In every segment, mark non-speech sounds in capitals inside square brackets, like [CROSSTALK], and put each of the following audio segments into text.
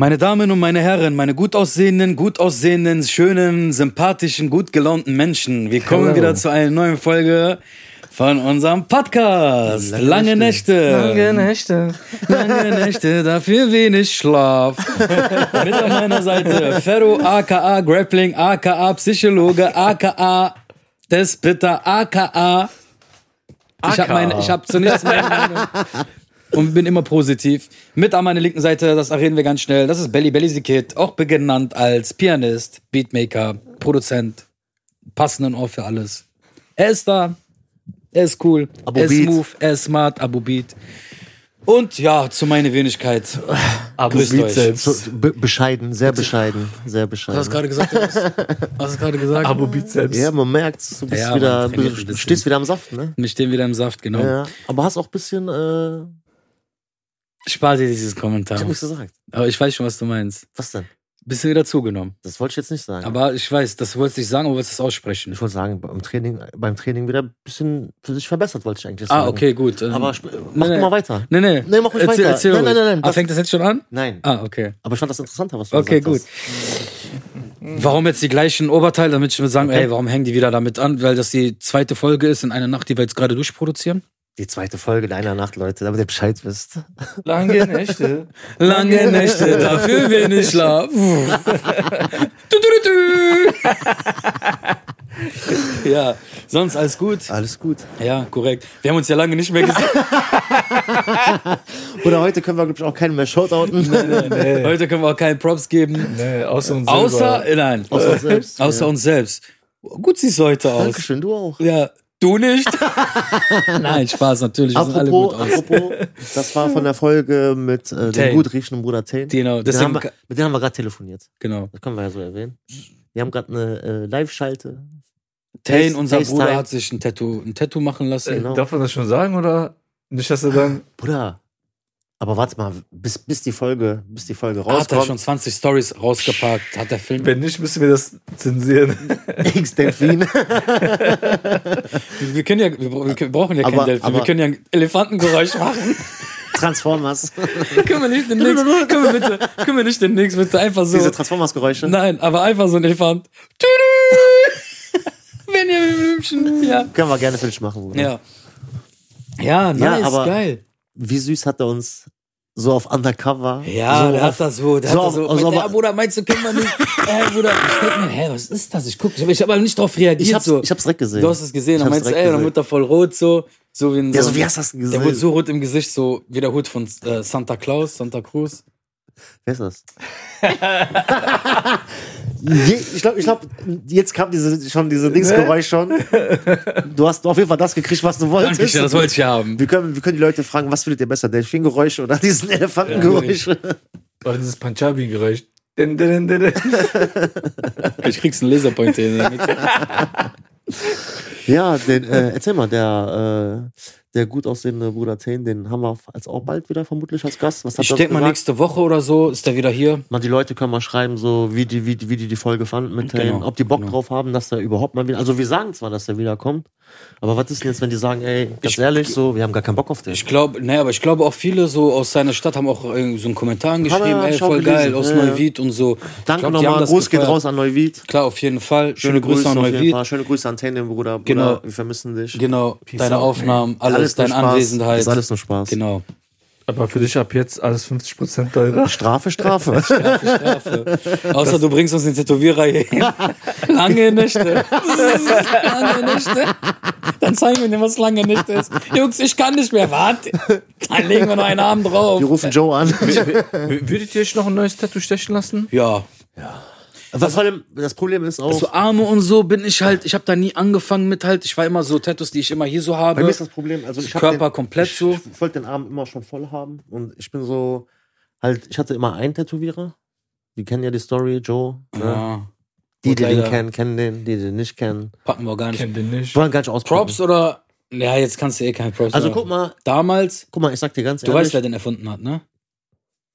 Meine Damen und meine Herren, meine gut aussehenden, gut aussehenden, schönen, sympathischen, gut gelaunten Menschen, wir kommen Hello. wieder zu einer neuen Folge von unserem Podcast. Lange, Lange Nächte. Lange Nächte. Lange Nächte, dafür wenig Schlaf. Mit an meiner Seite Ferro, aka Grappling, aka Psychologe, aka Despitter, aka ich habe meine, ich habe zu nichts meine Meinung und bin immer positiv. Mit an meiner linken Seite, das reden wir ganz schnell, das ist Belly Belly the Kid, auch genannt als Pianist, Beatmaker, Produzent, passenden Ohr für alles. Er ist da, er ist cool, Abo er ist Beat. smooth, er ist smart, Abo Beat. Und ja, zu meiner Wenigkeit. [SIGHS] Aber Grüßt Beat euch. selbst. Be bescheiden, sehr bescheiden, sehr bescheiden. gerade gesagt? Was hast du gerade gesagt? Abo Beat selbst. ja, man merkt, du bist Ja, wieder, man trainiert ein du bisschen. stehst wieder am Saft, ne? Wir stehen wieder im Saft, genau. Ja. Aber hast auch ein bisschen, äh, Spar dir dieses Kommentar. ich hab nichts gesagt. Aber ich weiß schon, was du meinst. Was denn? Bist du wieder zugenommen. Das wollte ich jetzt nicht sagen. Aber ich weiß, das wolltest du nicht sagen, aber wolltest es aussprechen. ich wollte sagen, beim Training, beim Training wieder ein bisschen für sich verbessert, wollte ich eigentlich sagen. Ah, okay, gut. Ähm, Aber mach nee, du mal weiter. Nee, nee. Nee, mach ruhig erzähl, weiter. Erzähl Nein, ruhig. nein, nein, Ah, fängt das jetzt schon an? Nein. Ah, okay. Aber ich fand das interessanter, was du Okay, gesagt gut. hast. Warum jetzt die gleichen Oberteile, damit ich mir sagen, ey, warum hängen die wieder damit an? Weil das die zweite Folge ist in einer Nacht, die wir jetzt gerade durchproduzieren? Die zweite Folge deiner Nacht, Leute, damit ihr Bescheid wisst. Lange Nächte. [LAUGHS] Lange Nächte, dafür wenig Schlaf. [LAUGHS] du, du, du, du. [LAUGHS] ja, sonst alles gut? Alles gut. Ja, korrekt. Wir haben uns ja lange nicht mehr gesehen. Oder heute können wir, glaube ich, auch keinen mehr shoutouten. Nee, Heute können wir auch keinen Props geben. nee, außer uns Außer, selber. äh, nein, Außer uns selbst. außer ja. uns selbst. Gut siehst du heute aus. Dankeschön, du auch. Ja, du nicht? [LAUGHS] Nein, Spaß natürlich. Wir sind alle Apropos, gut aus. apropos, das war von der Folge mit äh, dem gut riechenden Bruder Tane. Genau, Mit dem wir, mit dem haben wir gerade telefoniert. genau. Das können wir ja so erwähnen. Wir haben gerade eine äh, Live-Schalte. Tane, Face- unser. Bruder, hat sich ein Tattoo, ein Tattoo machen lassen. Genau. Darf man das schon sagen oder nicht, dass er dann. Bruder, aber warte mal, bis, bis die Folge, bis die Folge Hat er rauskommt. schon 20 Stories rausgepackt, hat der Film. Wenn nicht, müssen wir das zensieren. [LAUGHS] X Delfin. Wir können ja, wir bra- wir brauchen ja kein Aber- Delfin, wir können ja ein Elefantengeräusch machen. Transformers. [LAUGHS] können wir nicht demnächst, können wir bitte, können wir nicht demnächst bitte einfach so. Diese Transformers-Geräusche. Nein, aber einfach so ein Elefant. Tüdü! Benjamin Blümchen, ja. Können wir gerne dich machen, Bruder. Ja. Ja, nice, aber- geil. Wie süß hat er uns so auf Undercover. Ja, so der auf, hat das so, der so hat das so. so ja, Bruder, meinst du, können wir nicht? [LAUGHS] Äh, Bruder, ich denk mir, hä, was ist das? Ich guck, ich hab, ich hab aber nicht drauf reagiert. Ich hab's, so. ich hab's direkt gesehen. du hast es gesehen Ich hab's meinst, direkt ey, dann gesehen. wird er voll rot, so. So wie ein, Ja, so, so wie hast du das gesehen? der wurde so rot im Gesicht, so wie der Hut von äh, Santa Claus, Santa Cruz. Wer ist das? [LAUGHS] [LAUGHS] Ich glaube, ich glaub, jetzt kam diese, schon diese Dingsgeräusch schon. Du hast auf jeden Fall das gekriegt, was du wolltest. Dankeschön, das wollte ich haben. wir, können, wir können die Leute fragen, was findet ihr besser, Delfingeräusche oder diesen Elefantengeräusche? Oder dieses Punjabi-Geräusch. Ich kriegst einen Laserpointer in der Mitte. Ja, den, äh, erzähl mal, der, äh, der gut aussehende Bruder Tane, den haben wir als auch bald wieder vermutlich als Gast. Was Ich denke mal, nächste Woche oder so ist er wieder hier. Mal die Leute können mal schreiben, so wie die, wie, die- wie die die Folge fanden mit Genau, ob die Bock genau. drauf haben, dass er überhaupt mal wieder. Also wir sagen zwar, dass er wiederkommt, aber was ist denn jetzt, wenn die sagen, ey, ganz Ich- ehrlich, so, wir haben gar keinen Bock auf den. Ich glaube, naja, aber ich glaube auch viele so aus seiner Stadt haben auch irgendwie so einen Kommentar geschrieben, ey, voll gelesen. geil, aus Ja, ja. Neuwied und so. Danke nochmal, das Gruß geht raus an Neuwied. Klar, auf jeden Fall. Schöne, Grüße an auf jeden Neuwied. Schöne Grüße an Tane, Bruder. Bruder. Genau. Wir vermissen dich. Genau, deine out, Aufnahmen, alles, nur deine. Anwesenheit. Ist alles nur Spaß. Genau. Aber für dich ab jetzt alles 50% teurer. Strafe, Strafe. [LAUGHS] Strafe. Außer du bringst uns den Tätowierer hier hin. [LAUGHS] Lange Nächte. [LAUGHS] lange Nächte. Dann zeigen wir dir, was lange Nächte ist. Jungs, ich kann nicht mehr. Warte. Dann legen wir noch einen Abend drauf. Wir rufen Joe an. Würdet ihr euch noch ein neues Tattoo stechen lassen? Ja. Was vor allem, das Problem ist auch, So Arme und so bin ich halt, ich habe da nie angefangen mit halt, ich war immer so Tattoos, die ich immer hier so bei habe. mir ist das Problem, also ich hab Körper den, komplett ich, so. Ich wollte den Arm immer schon voll haben und ich bin so, halt, ich hatte immer einen Tätowierer. Die kennen ja die Story, Joe. Ne? Ja. Die, die den kennen, kennen den, die den nicht kennen. Packen wir auch gar nicht. Kennt den nicht. Wollen gar nicht ausprobieren. Props oder? Ja, jetzt kannst du eh keine Props Also mehr. guck mal, Damals, guck mal, ich sag dir ganz du ehrlich, weißt, wer den erfunden hat, ne?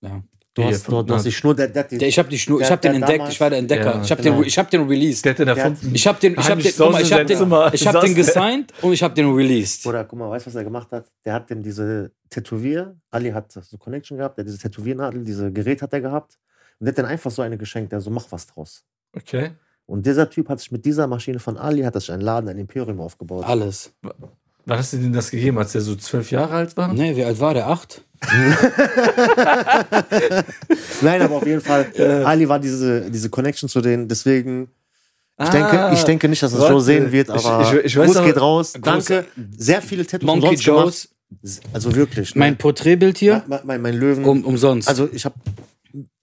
Ja. Du, hast, du, du hast die Schnur, der, der, hat die, Der, ich habe die Schnur, ich habe den entdeckt, ich war der Entdecker. Ja, ich habe genau. den, ich habe den released. Der hat den erfunden. Ich habe den, ich habe den, guck mal, ich habe den, ich habe saß den [LAUGHS] gesigned und ich habe den released. Oder guck mal, weißt du, was er gemacht hat? Der hat denn diese Tätowier, Ali hat so Connection gehabt, der hat diese Tätowiernadel, diese Gerät hat er gehabt. Und der hat dann einfach so eine geschenkt, der so, mach was draus. Okay. Und dieser Typ hat sich mit dieser Maschine von Ali, hat er sich einen Laden, ein Imperium aufgebaut. Alles. Wann hast du denn das gegeben, als der so zwölf Jahre alt war? Nee, wie alt war der? Acht? [LAUGHS] Nein, aber auf jeden Fall, Ali war diese, diese Connection zu denen, deswegen, ich, denke, ich denke nicht, dass das warte. Joe sehen wird, Ich- aber ich- ich weiß Gruß aber- geht raus. Danke. Sehr viele Tattoos Monkey. Joes, Also wirklich. ne? mein Porträtbild hier, mein, mein, mein Löwen. um, umsonst. Also, Also ich habe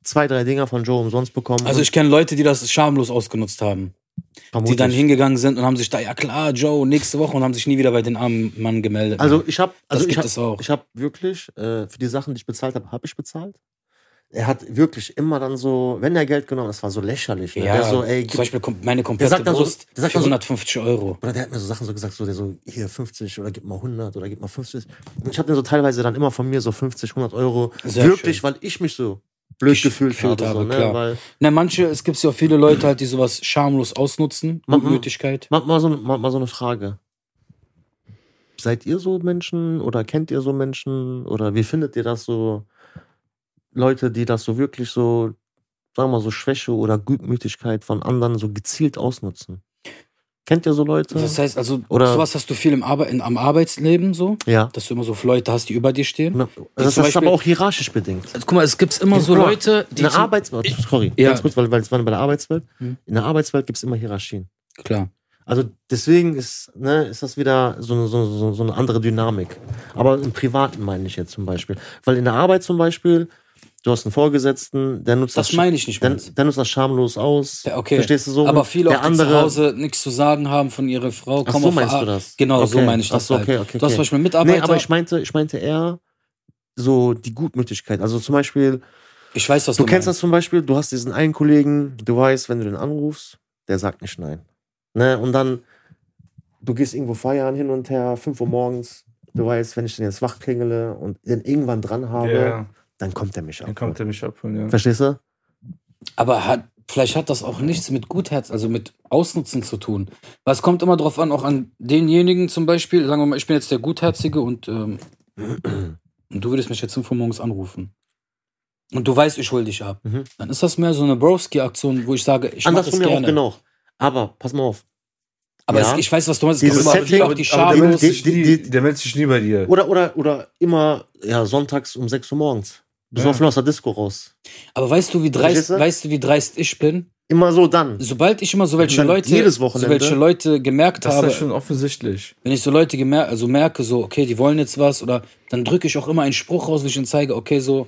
zwei, drei Dinger von Joe umsonst bekommen. also ich kenne Leute, die das schamlos ausgenutzt haben. Die Vermutlich. dann hingegangen sind und haben sich da, ja klar, Joe, nächste Woche und haben sich nie wieder bei den armen Mann gemeldet. Also ich habe, also Das ich gibt es auch. ich habe wirklich äh, für die Sachen, die ich bezahlt habe, habe ich bezahlt. Er hat wirklich immer dann so, wenn er Geld genommen, das war so lächerlich. Ne? ja, Der so, ey, gib, zum Beispiel meine komplette sagt dann so- Brust der sagt für dann so- 150 Euro. oder der hat mir so Sachen so gesagt, so der so hier 50 oder gib mal 100 oder gib mal 50. Und ich habe dann so teilweise dann immer von mir so 50, 100 Euro Sehr wirklich, schön. weil ich mich so blöd gefühlt, gefühlt habe, so, ne? klar. weil Na, manche, es gibt ja auch viele Leute halt, die sowas schamlos ausnutzen, Mach mal. Gutmütigkeit. mal, so, mal, mal so eine Frage. Seid ihr so Menschen oder kennt ihr so Menschen oder wie findet ihr das so? Leute, die das so wirklich so, sagen wir mal, so Schwäche oder Gutmütigkeit von anderen so gezielt ausnutzen. Kennt ihr so Leute? Das heißt also, Oder- sowas hast du viel im Arbe in, am Arbeitsleben so, ja. dass du immer so Leute hast, die über dir stehen. Das, zum das ist aber Beispiel- auch hierarchisch bedingt. Also, guck mal, es gibt immer so Leute, die in der Arbeitswelt, sorry, Ja. ganz kurz, weil, weil es war bei der Arbeitswelt. Hm. In der Arbeitswelt gibt es immer Hierarchien. Klar. Also deswegen ist, ne, ist das wieder so, so, so, so eine andere Dynamik. Aber im Privaten meine ich jetzt zum Beispiel. Weil in der Arbeit zum Beispiel, du hast einen Vorgesetzten, der nutzt Das das, meine ich nicht der, der nutzt das schamlos aus. Ja, okay. Verstehst du so? Aber viele der auch, die zu Hause nichts zu sagen haben von ihrer Frau. Ach so auf meinst du das? Genau, so Okay. meine ich Ach das so, halt. okay, okay, Du hast okay. zum Beispiel Mitarbeiter. Nee, aber ich meinte, ich meinte eher so die Gutmütigkeit. Also zum Beispiel, ich weiß, was du du, kennst meinst. das zum Beispiel, du hast diesen einen Kollegen, du weißt, wenn du den anrufst, der sagt nicht nein. Ne? Und dann, du gehst irgendwo feiern hin und her, 5 Uhr morgens, du weißt, wenn ich den jetzt wach klingele und den irgendwann dran habe, Ja, dann kommt er mich dann ab. kommt er mich abholen, ja. Verstehst du? Aber hat, vielleicht hat das auch nichts mit Gutherz, also mit Ausnutzen zu tun. Weil es kommt immer drauf an, auch an denjenigen zum Beispiel, sagen wir mal, ich bin jetzt der Gutherzige und, ähm, [CLEARS THROAT] und du würdest mich jetzt 5 Uhr morgens anrufen. Und du weißt, ich hol dich ab. Mhm. Dann ist das mehr so eine Broski-Aktion, wo ich sage, ich mache das Andersrum ja auch gerne. genau. Aber pass mal auf. Aber Ja. es, ich weiß, was du meinst. Dieses immer Setting- auf die Aber der schamlos. meldet, sich Die- nie, die- der meldet sich nie bei dir. Oder, oder, oder immer, ja, sonntags um 6 Uhr morgens. Besoffen aus der Disco raus. Aber weißt du, wie dreist, du? weißt du, wie dreist ich bin? Immer so dann. Sobald ich immer so welche Dann Leute, jedes so welche Leute gemerkt Das ist habe, ja schon offensichtlich. wenn ich so Leute gemer also merke, so, okay, die wollen jetzt was, oder dann drücke ich auch immer einen Spruch raus, wo ich ihnen zeige, okay, so,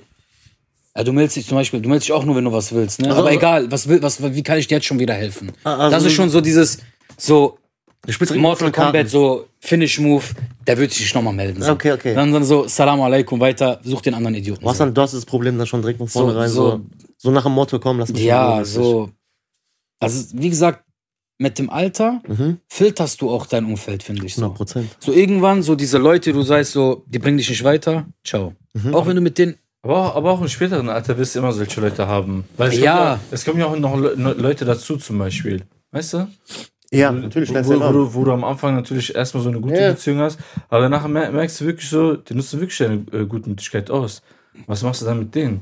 ja, du meldest dich zum Beispiel, du meldest dich auch nur, wenn du was willst, ne? Also- Aber egal, was will, was, wie kann ich dir jetzt schon wieder helfen? Also- das ist schon so dieses, so, Du spielst Mortal. Kombat, so, Finish Move, der wird sich nochmal melden. So. Okay, okay. Dann, dann so, Salam alaikum, weiter, such den anderen Idioten. Du hast, so. dann, du hast das Problem dann schon direkt von So- vornherein so, so- so, nach dem Motto, komm, lass mich Ja, so. Also, wie gesagt, mit dem Alter Mhm. filterst du auch dein Umfeld, finde ich. So. 100 Prozent. so irgendwann, so diese Leute, du sagst so, die bringen dich nicht weiter, ciao. Mhm. Auch wenn du mit denen, Aber auch, aber auch im späteren Alter wirst du immer solche Leute haben. Weil es Ja. Kommt ja, es kommen ja auch noch Le Leute dazu, zum Beispiel. Weißt du? Ja, Wo- natürlich. Wo, wo, du wo, du, wo du am Anfang natürlich erstmal so eine gute Ja. Beziehung hast, aber danach mer merkst du wirklich so, die nutzen wirklich deine äh, Gutmütigkeit aus. Was machst du dann mit denen?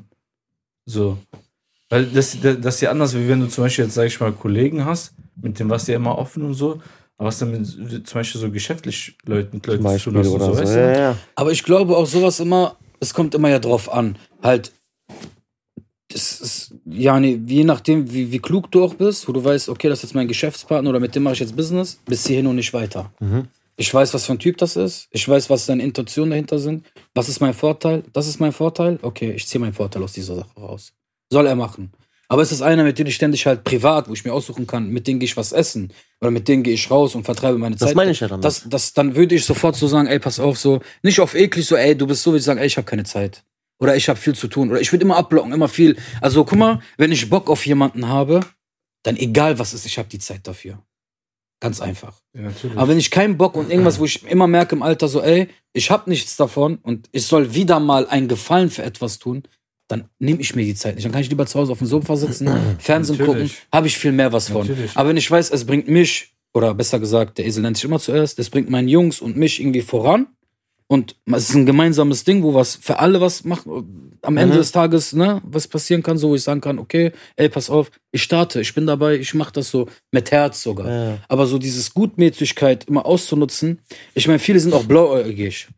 So. Weil das, das, das ist ja anders, wie wenn du zum Beispiel jetzt, sag ich mal, Kollegen hast, mit dem warst du ja immer offen und so, aber was dann mit zum Beispiel so geschäftlich Leuten, mit Leuten zu tun hast und oder so, so. weißt Ja, du? ja. aber ich glaube auch sowas immer, es kommt immer ja drauf an. Halt, das ist, ja, nee, je nachdem, wie, wie klug du auch bist, wo du weißt, okay, das ist jetzt mein Geschäftspartner oder mit dem mache ich jetzt Business, bis hierhin und nicht weiter. Mhm. Ich weiß, was für ein Typ das ist. Ich weiß, was seine Intentionen dahinter sind. Was ist mein Vorteil? Das ist mein Vorteil. Okay, ich ziehe meinen Vorteil aus dieser Sache raus. Soll er machen. Aber es ist einer, mit dem ich ständig halt privat, wo ich mir aussuchen kann, mit dem gehe ich was essen. Oder mit dem gehe ich raus und vertreibe meine Das Zeit. meine ich ja damit. Das, das, dann würde ich sofort so sagen, ey, pass auf, so, nicht auf eklig, so, ey, du bist so, würde ich sagen, ey, ich habe keine Zeit. Oder ich habe viel zu tun. Oder ich würde immer abblocken, immer viel. Also guck mal, wenn ich Bock auf jemanden habe, dann egal was ist, ich habe die Zeit dafür. Ganz einfach. Ja. Aber wenn ich keinen Bock und irgendwas, wo ich immer merke im Alter so, ey, ich habe nichts davon und ich soll wieder mal einen Gefallen für etwas tun, dann nehme ich mir die Zeit nicht. Dann kann ich lieber zu Hause auf dem Sofa sitzen, [CLEARS THROAT] Fernsehen Natürlich. gucken, habe ich viel mehr was von. Natürlich. Aber wenn ich weiß, es bringt mich, oder besser gesagt, der Esel nennt sich immer zuerst, es bringt meinen Jungs und mich irgendwie voran und es ist ein gemeinsames Ding, wo was für alle was macht, am Ende Mhm. des Tages, ne, was passieren kann, so wo ich sagen kann, okay, ey, pass auf, ich starte, ich bin dabei, ich mache das so mit Herz sogar. Ja. Aber so dieses Gutmütigkeit immer auszunutzen, ich meine, viele sind auch blauäugig.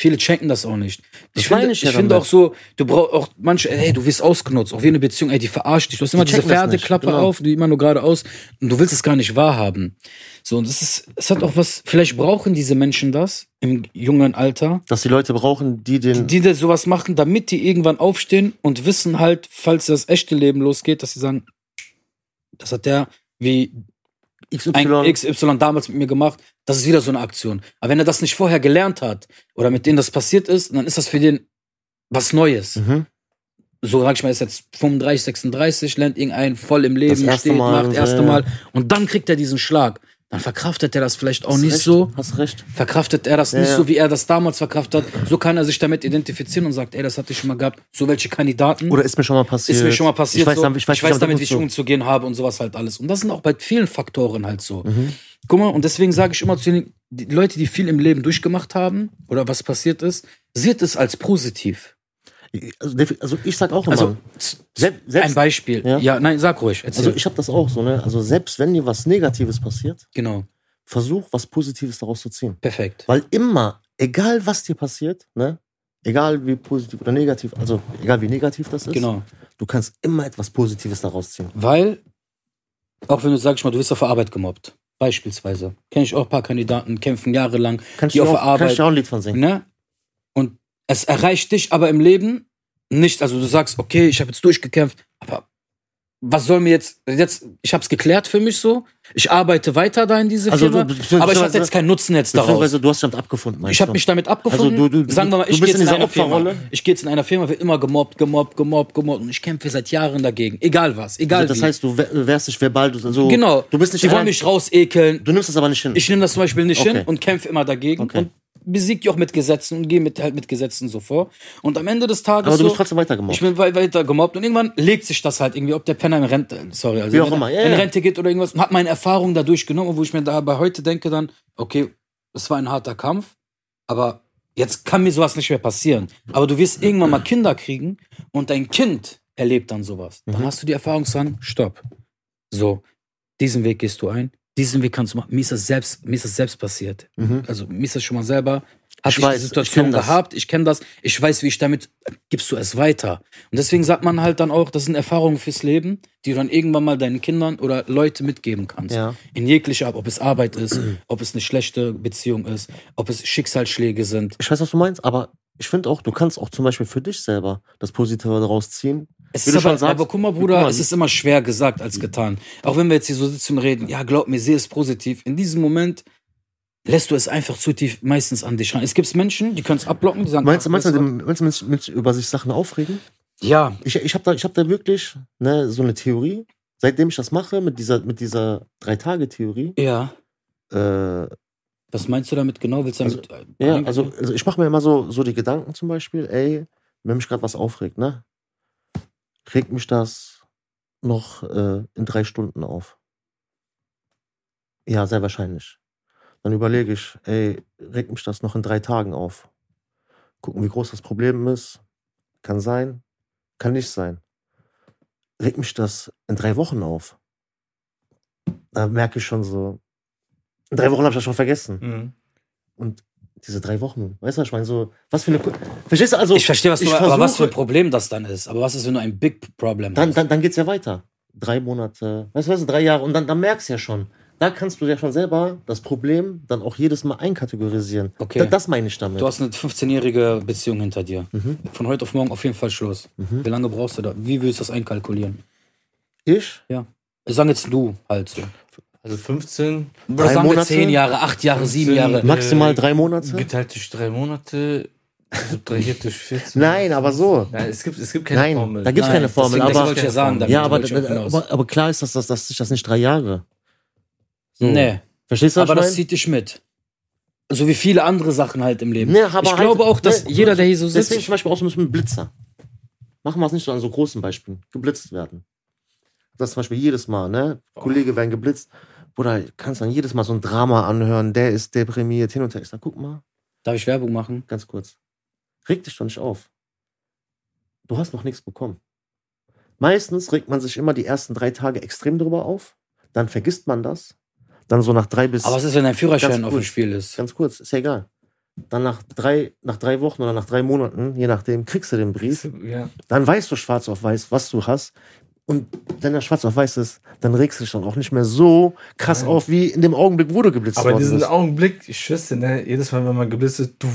Viele checken das auch nicht. Ich Das meine finde, ich ich finde auch so, du brauchst auch manche, ey, du wirst ausgenutzt, auch wie eine Beziehung, ey, die verarscht dich. Du hast immer Die diese Pferdeklappe genau. auf, die immer nur geradeaus und du willst es gar nicht wahrhaben. So, und es ist, es hat auch was, vielleicht brauchen diese Menschen das im jungen Alter, Dass die Leute brauchen, die den. die das sowas machen, damit die irgendwann aufstehen und wissen halt, falls das echte Leben losgeht, dass sie sagen, das hat der wie XY. ein XY damals mit mir gemacht, das ist wieder so eine Aktion. Aber wenn er das nicht vorher gelernt hat oder mit denen das passiert ist, dann ist das für den was Neues. mhm. So sag ich mal, ist jetzt 35, 36, lernt irgendeinen voll im Leben, Das steht, Mal macht, so, erste. Mal und dann kriegt er diesen Schlag. Dann verkraftet er das vielleicht auch Hast nicht recht, so. Hast recht. Verkraftet er das Ja, nicht ja. so, wie er das damals verkraftet hat. So kann er sich damit identifizieren und sagt, ey, das hatte ich schon mal gehabt. So welche Kandidaten. Oder ist mir schon mal passiert. Ist mir schon mal passiert. Ich weiß, so. damit, ich weiß, nicht, damit, wie ich umzugehen habe und sowas halt alles. Und das sind auch bei vielen Faktoren halt so. Mhm. Guck mal, und deswegen sage ich immer zu den die Leute, die viel im Leben durchgemacht haben oder was passiert ist, seht es als positiv. Also, also ich sag auch immer, Also, z- Sel- ein selbst, Beispiel. Ja. Ja, nein, sag ruhig. Erzähl. also ich habe das auch so, ne? Also selbst wenn dir was Negatives passiert, genau, versuch was Positives daraus zu ziehen. perfekt. Weil immer, egal was dir passiert, ne? Egal wie positiv oder negativ, also egal wie negativ das ist, Genau. du kannst immer etwas Positives daraus ziehen. Weil, auch wenn du sagst mal, du wirst auf der Arbeit gemobbt. Beispielsweise. Kenne ich auch ein paar Kandidaten, kämpfen jahrelang, Kannst die du auf auch, der Arbeit. dir auch ein Lied von singen. Ne? Es erreicht dich aber im Leben nicht. Also du sagst, okay, ich habe jetzt durchgekämpft, aber was soll mir jetzt, jetzt, ich habe es geklärt für mich so. Ich arbeite weiter da in diese Also Firma, du- aber ich hatte jetzt keinen Nutzen jetzt daraus. Du hast damit abgefunden, Ich habe mich damit abgefunden. Also du- du- Sagen wir mal, ich bist gehe jetzt in in einer Firma. Opferrolle? Ich gehe jetzt in einer Firma, wird immer gemobbt, gemobbt, gemobbt, gemobbt und ich kämpfe seit Jahren dagegen. Egal was, egal also das wie. heißt, du wehrst dich verbal, du, also, genau. du bist nicht Die wollen mich rausekeln. Du nimmst das aber nicht hin. Ich nehme das zum Beispiel nicht Okay. hin und kämpfe immer dagegen Okay. und besiege die auch mit Gesetzen und gehe mit, halt mit Gesetzen so vor. Und am Ende des Tages aber du so, bist trotzdem weitergemobbt. ich bin wei- weiter gemobbt und irgendwann legt sich das halt irgendwie, ob der Penner in Rente, sorry, also Wie auch in, immer, ja, in. Rente geht oder irgendwas und hat meine Erfahrungen dadurch genommen, wo ich mir dabei heute denke dann, okay, es war ein harter Kampf, aber jetzt kann mir sowas nicht mehr passieren. Aber du wirst irgendwann mal Kinder kriegen und dein Kind erlebt dann sowas. Dann Mhm. hast du die Erfahrung zu sagen, stopp. So, diesen Weg gehst du ein, diesen Weg kannst du machen. Mir ist das selbst, mir ist das selbst passiert. Mhm. Also mir ist das schon mal selber, hatte Ich ich, weiß, die ich Situation das. gehabt, ich kenne das, ich weiß, wie ich damit, gibst du es weiter. Und deswegen sagt man halt dann auch, das sind Erfahrungen fürs Leben, die du dann irgendwann mal deinen Kindern oder Leute mitgeben kannst. Ja. In jeglicher Art, ob es Arbeit ist, ob es eine schlechte Beziehung ist, ob es Schicksalsschläge sind. Ich weiß, was du meinst, aber ich finde auch, du kannst auch zum Beispiel für dich selber das Positive daraus ziehen. Es ist aber, sagst, aber guck mal, Bruder, guck mal, es ist immer schwer gesagt als getan. Auch wenn wir jetzt hier so sitzen und reden, ja, glaub mir, sehe es positiv. In diesem Moment lässt du es einfach zu tief meistens an dich ran. Es gibt Menschen, die können es abblocken, die sagen, Meinst du, ach, meinst du, meinst du mit, mit über sich Sachen aufregen? ja, Ich, ich habe da, ich hab da wirklich ne, so eine Theorie. Seitdem ich das mache, mit dieser, mit dieser Drei-Tage-Theorie, ja. äh, Was meinst du damit genau? Willst du Also, damit, äh, Ja, eingehen? also, also ich mache mir immer so, so die Gedanken zum Beispiel, ey, wenn mich gerade was aufregt, ne? Regt mich das noch äh, in drei Stunden auf? Ja, sehr wahrscheinlich. Dann überlege ich, ey, regt mich das noch in drei Tagen auf? Gucken, wie groß das Problem ist. Kann sein, kann nicht sein. Regt mich das in drei Wochen auf? Da merke ich schon so, in drei Wochen habe ich das schon vergessen. Mhm. Und diese drei Wochen, weißt du, was ich meine, so, was für eine. Verstehst du? Also, ich verstehe, was du ich aber was für ein Problem das dann ist. Aber was ist, wenn du ein Big Problem dann, hast? dann, dann geht's ja weiter. Drei Monate, weißt du, weißt du, drei Jahre und dann, dann merkst du ja schon. Da kannst du ja schon selber das Problem dann auch jedes Mal einkategorisieren. Okay. Da, das meine ich damit. Du hast eine 15-jährige Beziehung hinter dir. Mhm. Von heute auf morgen auf jeden Fall Schluss. Mhm. Wie lange brauchst du da? Wie willst du das einkalkulieren? Ich? Ich sage jetzt du halt so. Also 15 Oder Drei sagen wir Monate? 10 Jahre, 8 Jahre, 7 Jahre. Äh, Maximal drei Monate? geteilt durch drei Monate, subtrahiert durch 14. Nein, aber so. Nein, es gibt, es gibt keine Nein, Formel. da gibt's Nein, keine Formel. deswegen, das aber, wollte ich ja sagen. ja, aber, aber, aber klar ist, dass, das, dass sich das nicht drei Jahre. So. Nee, Verstehst du, was aber ich das zieht dich mit. So wie viele andere Sachen halt im Leben. Nee, aber ich halt- glaube auch, dass nee, jeder, der hier so sitzt, Deswegen zum Beispiel auch so ein bisschen Blitzer. Machen wir es nicht so an so großen Beispielen. Geblitzt werden. Das zum Beispiel jedes Mal, ne? Kollege werden geblitzt. Bruder, kannst dann jedes Mal so ein Drama anhören, der ist deprimiert, hin und her. Ich sag, guck mal, Darf ich Werbung machen? Ganz kurz. Reg dich doch nicht auf. Du hast noch nichts bekommen. Meistens regt man sich immer die ersten drei Tage extrem drüber auf. Dann vergisst man das. Dann so nach drei bis. Aber was ist, wenn dein Führerschein auf dem. Spiel ist? Ganz kurz, ist ja egal. Dann nach drei, nach drei Wochen oder nach drei Monaten, je nachdem, kriegst du den Brief. Ja. Dann weißt du schwarz auf weiß, was du hast. Und wenn er schwarz auf weiß ist, dann regst du dich dann auch nicht mehr so krass auf, wie in dem Augenblick, wo du geblitzt Aber worden diesen bist. Augenblick, ich schwöre, ne, jedes Mal, wenn man geblitzt wird, du,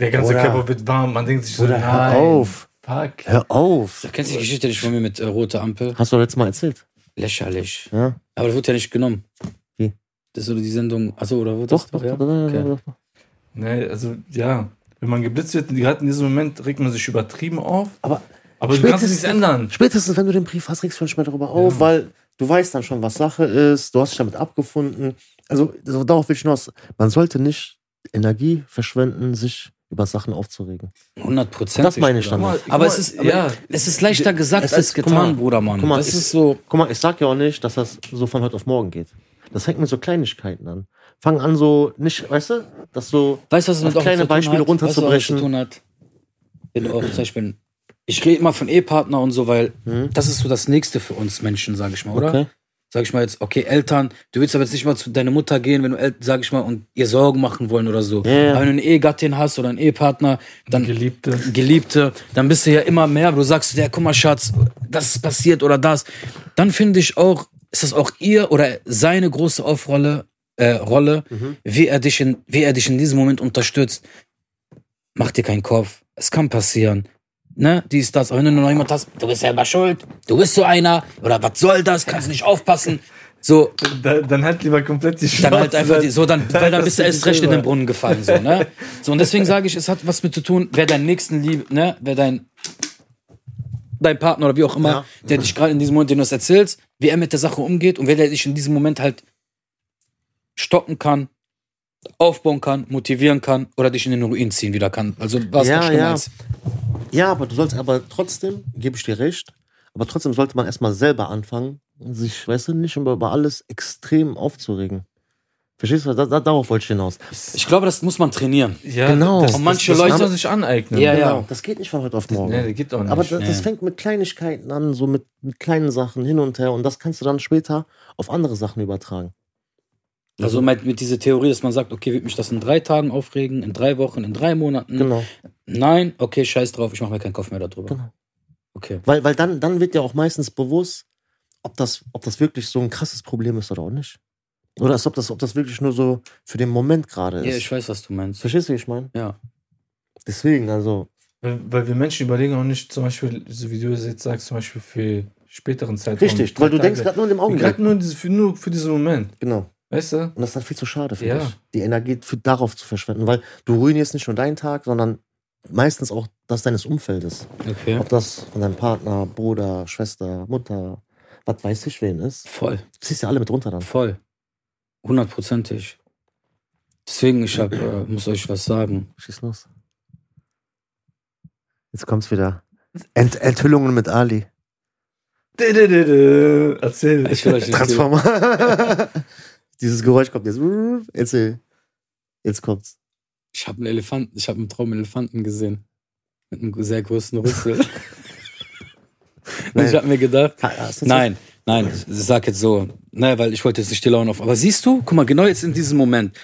der ganze Oder- Körper wird warm, man denkt sich so, Oder hör nein, auf. Fuck. Hör auf. Du kennst die Geschichte nicht von mir mit äh, roter Ampel? Hast du letztes Mal erzählt? Lächerlich. Ja? Aber das wird ja nicht genommen. Wie? Das ist so die Sendung. Achso, oder wird Doch, das doch, ja? doch, doch, Okay. doch, doch. Ne, also, ja, wenn man geblitzt wird, gerade in diesem Moment regt man sich übertrieben auf, Aber aber du kannst nichts ändern. Spätestens, wenn du den Brief hast, regst du nicht mehr darüber auf, weil du weißt dann schon, was Sache ist, du hast dich damit abgefunden. Also, so, darauf will ich hinaus. Man sollte nicht Energie verschwenden, sich über Sachen aufzuregen. 100 Prozent. Das meine ich damit. Aber, es ist, aber ja, es ist leichter gesagt Es als ist- guck getan, mal, Bruder, Mann. guck mal, das ich- ist so. Guck mal, ich sag ja auch nicht, dass das so von heute auf morgen geht. Das fängt mit so Kleinigkeiten an. Fang an, so nicht, weißt du, dass so. Weißt du, was Auf kleine Beispiele hat? runterzubrechen. Weißt du, was zu tun hat? Wenn du auch zum Beispiel, ich rede immer von Ehepartner und so, weil Mhm. das ist so das Nächste für uns Menschen, sage ich mal, oder? Okay. Sag ich mal jetzt, okay, Eltern, du willst aber jetzt nicht mal zu deiner Mutter gehen, wenn du, sag ich mal, und ihr Sorgen machen wollen oder so. Ja. Aber wenn du eine Ehegattin hast oder einen Ehepartner, dann Geliebte. Geliebte, dann bist du ja immer mehr, du sagst, ja, guck mal, Schatz, das ist passiert oder das. Dann finde ich auch, ist das auch ihr oder seine große Aufrolle, äh, Rolle, Mhm. wie er dich in, wie er dich in diesem Moment unterstützt. Mach dir keinen Kopf. Es kann passieren. Ne, dies, das. Aber wenn du noch jemand hast, du bist selber schuld, du bist so einer, oder was soll das, kannst nicht aufpassen. So, Da, dann halt lieber komplett die dann halt Schnauze, einfach die, so, dann, [LAUGHS] weil dann bist du erst recht in den Brunnen gefallen, so, ne? So, und deswegen sage ich, es hat was mit zu tun, wer deinen Nächsten liebt, ne? Wer dein, dein Partner oder wie auch immer, Ja. der dich gerade in diesem Moment, den du es erzählst, wie er mit der Sache umgeht und wer der dich in diesem Moment halt stoppen kann, aufbauen kann, motivieren kann oder dich in den Ruin ziehen wieder kann. Also was Ja, noch schlimmer ja. ist. Ja, aber du sollst aber trotzdem, gebe ich dir recht, aber trotzdem sollte man erstmal selber anfangen, sich, weißt du, nicht über, über alles extrem aufzuregen. Verstehst du? Da, da, darauf wollte ich hinaus. Ich glaube, das muss man trainieren. Ja, Genau. Das, Und manche das, das Leute- sich aneignen. Ja, Genau. ja. Das geht nicht von heute auf morgen. Nee, das geht auch nicht. Aber das, das Nee. fängt mit Kleinigkeiten an, so mit, mit kleinen Sachen hin und her. Und das kannst du dann später auf andere Sachen übertragen. Also mit, mit dieser Theorie, dass man sagt, okay, wird mich das in drei Tagen aufregen, in drei Wochen, in drei Monaten. Genau. Nein, okay, scheiß drauf, ich mache mir keinen Kopf mehr darüber. Genau. Okay. Weil, weil dann, dann wird ja auch meistens bewusst, ob das, ob das wirklich so ein krasses Problem ist oder auch nicht. Oder als ob das, ob das wirklich nur so für den Moment gerade ist. Ja, ich weiß, was du meinst. Verstehst du, wie ich meine? Ja. Deswegen, also, Weil, weil wir Menschen überlegen auch nicht, zum Beispiel, so wie du es jetzt sagst, zum Beispiel für späteren Zeitraum. richtig, weil du denkst gerade nur in dem Augenblick. Gerade nur, für, nur für diesen Moment. Genau. Weißt du? Und das ist dann viel zu schade für Ja. dich, die Energie für, darauf zu verschwenden, weil du ruinierst nicht nur deinen Tag, sondern meistens auch das deines Umfeldes. Okay. Ob das von deinem Partner, Bruder, Schwester, Mutter, was weiß ich wen ist. Voll, Du ziehst ja alle mit runter dann. voll. Hundertprozentig. Deswegen, ich hab, äh, muss euch was sagen. Schieß los. Jetzt kommt's wieder. Ent Enthüllungen mit Ali. Erzähl. Ich will euch nicht Transformer. [LAUGHS] Dieses Geräusch kommt jetzt. Erzähl. Jetzt kommt's. Ich habe einen Elefanten, ich habe einen Elefanten gesehen. Mit einem sehr großen Rüssel. [LAUGHS] Ich habe mir gedacht, nein, nein, ich sag jetzt so, ne, weil ich wollte jetzt nicht die Laune auf. Aber siehst du, guck mal, genau jetzt in diesem Moment,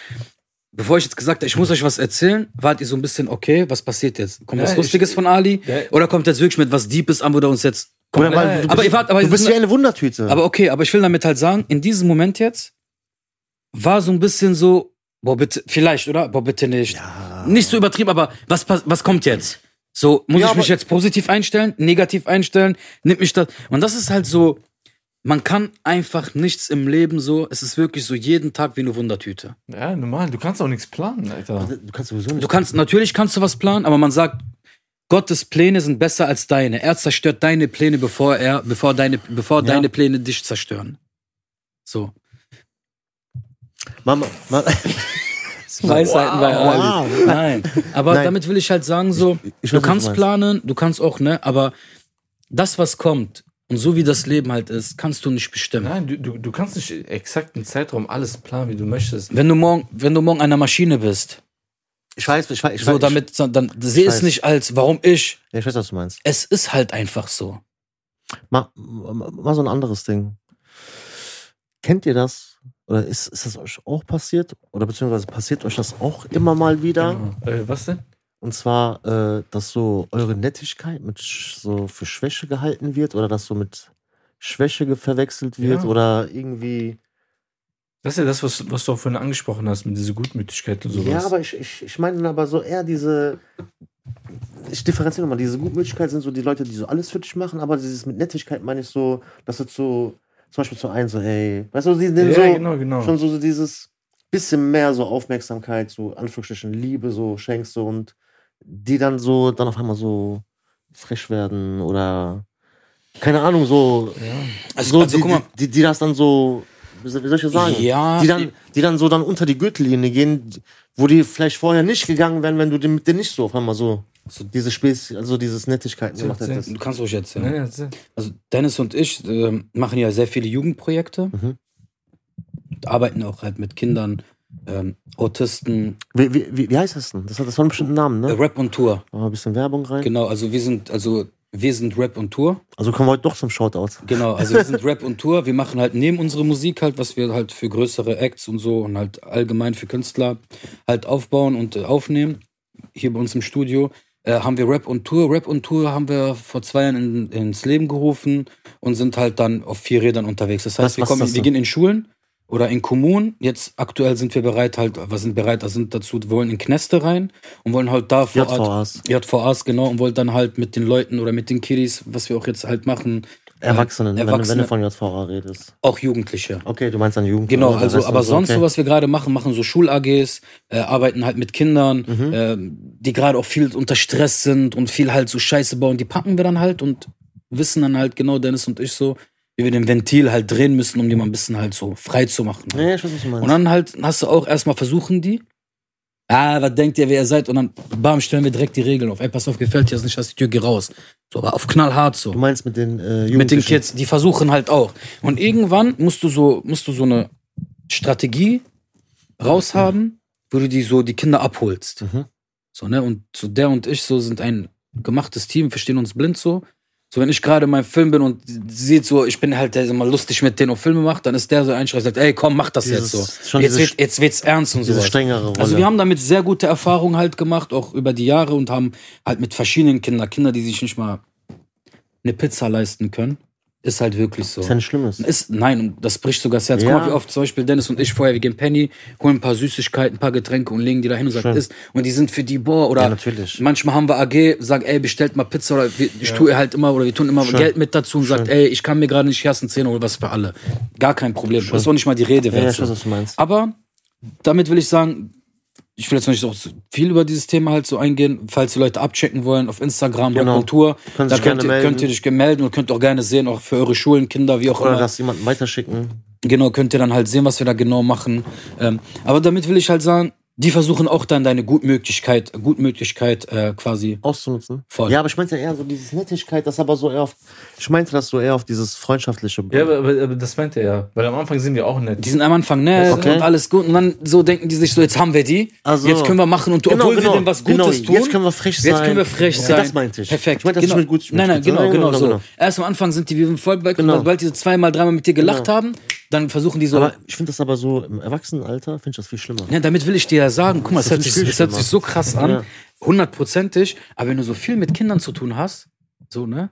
bevor ich jetzt gesagt habe, ich muss euch was erzählen, wart ihr so ein bisschen, okay, was passiert jetzt? Kommt Ja, was ich- Lustiges von Ali? Ja. Oder kommt jetzt wirklich mit was Deepes an, wo der uns jetzt. Oder Nein, weil du aber bist, ihr wart, aber du bist wie eine Wundertüte. Aber okay, aber ich will damit halt sagen, in diesem Moment jetzt war so ein bisschen so, boah, bitte, vielleicht, oder? Boah, bitte nicht. Nicht so übertrieben, aber was, pass- was kommt jetzt? So, muss Ja, ich mich jetzt positiv einstellen, negativ einstellen, nimmt mich das. Und das ist halt so, man kann einfach nichts im Leben so, es ist wirklich so jeden Tag wie eine Wundertüte. Ja, normal. Du kannst auch nichts planen, Alter. du kannst sowieso nicht. Du kannst, natürlich kannst du was planen, aber man sagt, Gottes Pläne sind besser als deine. Er zerstört deine Pläne, bevor er, bevor deine, bevor Ja. deine Pläne dich zerstören. So. Mama, ma, [LAUGHS] Weisheiten bei Ali. Wow. [LAUGHS] Nein, aber Nein. damit will ich halt sagen so, Ich- ich du du kannst meinst. planen, du kannst auch, ne, aber das, was kommt und so wie das Leben halt ist, kannst du nicht bestimmen. Nein, du, du, du kannst nicht exakt einen Zeitraum alles planen, wie du möchtest. Wenn du morgen, wenn du morgen der Maschine bist Ich weiß, ich weiß, ich so weiß, damit, dann sehe es nicht als, warum ich. Ich, ja, ich weiß, was du meinst. Es ist halt einfach so. Mal mal so ein anderes Ding. Kennt ihr das? Oder ist, ist das euch auch passiert? Oder beziehungsweise passiert euch das auch immer mal wieder? Äh, was denn? Und zwar, äh, dass so eure Nettigkeit mit so für Schwäche gehalten wird oder dass so mit Schwäche verwechselt wird Ja. oder irgendwie. Das ist ja das, was, was du auch vorhin angesprochen hast, mit dieser Gutmütigkeit und sowas. Ja, aber ich, ich, ich meine aber so eher diese. Ich differenziere nochmal, diese Gutmütigkeit sind so die Leute, die so alles für dich machen, aber dieses mit Nettigkeit meine ich so, dass du so, zum Beispiel zu einem so, hey, weißt du, die den ja, so, genau, genau. schon so, so dieses bisschen mehr so Aufmerksamkeit, so Anführungsstrichen Liebe so schenkst du und die dann so, dann auf einmal so frech werden oder keine Ahnung, so, Also, so also die, guck mal, die, die das dann so, wie soll ich das sagen? Ja, die dann, die dann so dann unter die Gürtellinie gehen, wo die vielleicht vorher nicht gegangen wären, wenn du den- mit denen nicht so auf einmal so So- diese Späß, also dieses Nettigkeiten gemacht hättest. du kannst ruhig erzählen. Nein, das ist- Also Dennis und ich ähm, machen ja sehr viele Jugendprojekte. Mhm. Arbeiten auch halt mit Kindern, ähm, Autisten, Wie, wie, wie, heißt das denn? Das hat das war einen bestimmten Namen, äh, ne? Rap und Tour. Machen wir ein bisschen Werbung rein. Genau, also wir sind, also wir sind Rap und Tour. Also kommen wir heute doch zum Shoutout. Genau, also wir [LAUGHS] sind Rap und Tour. Wir machen halt neben unsere Musik halt, was wir halt für größere Acts und so und halt allgemein für Künstler halt aufbauen und äh, aufnehmen. Hier bei uns im Studio äh, haben wir Rap und Tour. Rap und Tour haben wir vor zwei Jahren in, ins Leben gerufen und sind halt dann auf vier Rädern unterwegs. Das heißt, Was- wir, kommen, wir gehen in Schulen oder in Kommunen. Jetzt aktuell sind wir bereit halt, wir sind bereit, also sind dazu, wir wollen in Kneste rein und wollen halt da vor Ort JVAs. JVAs, genau, und wollen dann halt mit den Leuten oder mit den Kiddies, was wir auch jetzt halt machen, Erwachsenen, Wenn, wenn Erwachsene. du von JVA redest. auch Jugendliche. Okay, du meinst dann Jugend. Genau, also aber sonst okay. so, was wir gerade machen, machen so Schul-AGs, äh, arbeiten halt mit Kindern, Mhm. ähm, die gerade auch viel unter Stress sind und viel halt so Scheiße bauen, die packen wir dann halt und wissen dann halt genau, Dennis und ich so, wie wir den Ventil halt drehen müssen, um die mal ein bisschen halt so frei zu machen. Ja, ja, ich weiß, was du meinst. Und dann halt hast du auch erstmal versuchen die, ah, was denkt ihr, wer ihr seid? Und dann, bam, stellen wir direkt die Regeln auf. Ey, pass auf, gefällt dir das nicht, lass die Tür, geh raus. So, aber auf knallhart so du meinst mit den äh, mit den. Kids, die versuchen halt auch. Und irgendwann musst du so, musst du so eine Strategie raushaben, wo du die so die Kinder abholst. Mhm. So, ne? Und so der und ich so sind ein gemachtes Team, verstehen uns blind so. So, wenn ich gerade in meinem Film bin und sieht so, ich bin halt der immer lustig mit denen und Filme macht, dann ist der so einschreit und sagt, ey, komm, mach das Dieses- jetzt so. Jetzt, wird, jetzt wird's ernst und strengere Rolle. Also wir haben damit sehr gute Erfahrungen halt gemacht, auch über die Jahre und haben halt mit verschiedenen Kindern, Kinder, die sich nicht mal eine Pizza leisten können, ist halt wirklich so. ist ja nicht Schlimmes. Ist, nein, und das bricht sogar das Herz. Ja. Guck mal, wie oft zum Beispiel Dennis und ich vorher, wir gehen Penny, holen ein paar Süßigkeiten, ein paar Getränke und legen die da hin und sagen, Schön. isst. Und die sind für die, boah, oder Ja, natürlich. manchmal haben wir AG, sag, ey, bestellt mal Pizza oder wir, ich tue halt immer, oder wir tun immer Schön. Geld mit dazu und sagt, ey, ich kann mir gerade nicht ersten Zehn oder was für alle. Gar kein Problem. Das ist auch nicht mal die Rede Ja, wert. ja, ich weiß, was du meinst. Aber damit will ich sagen, ich will jetzt noch nicht so viel über dieses Thema halt so eingehen. Falls die Leute abchecken wollen, auf Instagram, Genau. Können da könnt ihr, könnt ihr dich melden und könnt auch gerne sehen, auch für eure Schulen, Kinder, wie auch Oder immer. das jemanden weiterschicken. Genau, könnt ihr dann halt sehen, was wir da genau machen. Ähm, aber damit will ich halt sagen, die versuchen auch dann deine Gutmöglichkeit, Gutmöglichkeit äh, quasi. Auszunutzen. Voll. Ja, aber ich meinte eher so dieses Nettigkeit, das aber so eher auf. Ich meinte das so eher auf dieses freundschaftliche. Ja, aber, aber, aber das meint er ja. Weil am Anfang sind die auch nett. Die sind am Anfang nett Okay. und alles gut und dann so denken die sich so, jetzt haben wir die, Also- jetzt können wir machen und Genau, obwohl genau, wir dem was Gutes genau. tun. Jetzt können wir frech sein. Jetzt können wir frech Okay, sein. das meinte ich. Perfekt. Ich meinte das genau. nicht mit gut- nein, nein, mit- genau, genau, genau, genau, so. genau. Erst am Anfang sind die wie voll bei, Genau. sobald die so zweimal, dreimal mit dir gelacht Genau. haben, dann versuchen die so. Aber ich finde das aber so im Erwachsenenalter, finde ich das viel schlimmer. Ja, damit will ich dir ja sagen, guck mal, es hört, sich, es hört sich so krass an, hundertprozentig, aber wenn du so viel mit Kindern zu tun hast, so, ne?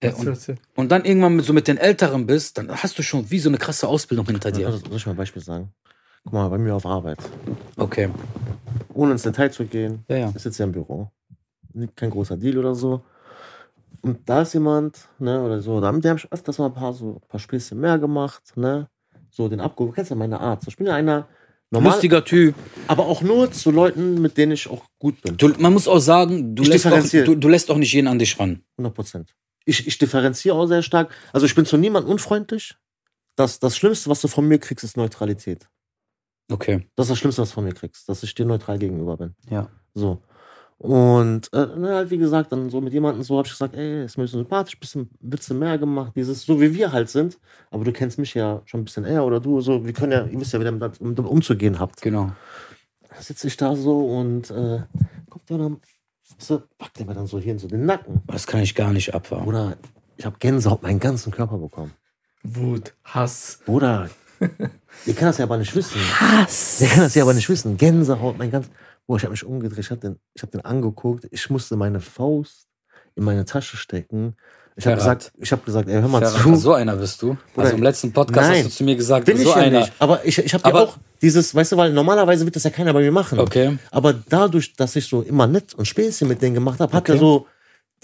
Äh, und, und dann irgendwann mit, so mit den Älteren bist, dann hast du schon wie so eine krasse Ausbildung hinter dir. Soll ich mal ein Beispiel sagen? Guck mal, bei mir auf Arbeit. Okay. Ohne ins Detail zu gehen, Ja, ja. ist jetzt ja im Büro. Kein großer Deal oder so. Und da ist jemand, ne, oder so, da haben die haben öfters mal ein paar, so, ein paar Späßchen mehr gemacht, ne? So den abgeholt. Du kennst ja meine Art. So, Ich bin ja einer, normal, Lustiger Typ. aber auch nur zu Leuten, mit denen ich auch gut bin. Du, man muss auch sagen, du lässt, auch, du, du lässt auch nicht jeden an dich ran. 100 Prozent. Ich, ich differenziere auch sehr stark. Also ich bin zu niemandem unfreundlich. Das, das Schlimmste, was du von mir kriegst, ist Neutralität. Okay. Das ist das Schlimmste, was du von mir kriegst, dass ich dir neutral gegenüber bin. Ja. So. Und äh, na, halt, wie gesagt, dann so mit jemandem so habe ich gesagt, ey, ist mir so sympathisch, bisschen, bisschen mehr gemacht, dieses, so wie wir halt sind. Aber du kennst mich ja schon ein bisschen eher oder du, so, wir können ja, ihr wisst ja, wie ihr damit um, umzugehen habt. Genau. sitze ich da so und äh, kommt dann, so, packt der mir dann so hier in so den Nacken. Das kann ich gar nicht abwarten. Bruder, ich habe Gänsehaut meinen ganzen Körper bekommen. Wut, Hass. Bruder, [LAUGHS] ihr kann das ja aber nicht wissen. Hass. Ihr kann das ja aber nicht wissen. Gänsehaut, mein ganz. Boah, ich habe mich umgedreht, ich habe den, ich hab den angeguckt, ich musste meine Faust in meine Tasche stecken. Ich habe gesagt, ich habe gesagt, ey, hör mal Ferhat, zu. so einer bist du. Also im letzten Podcast Nein. hast du zu mir gesagt, Bin so ich ja einer. nicht. Aber ich, ich habe ja auch dieses, weißt du, weil normalerweise wird das ja keiner bei mir machen. Okay. Aber dadurch, dass ich so immer nett und Späßchen mit denen gemacht habe, hat Okay. er so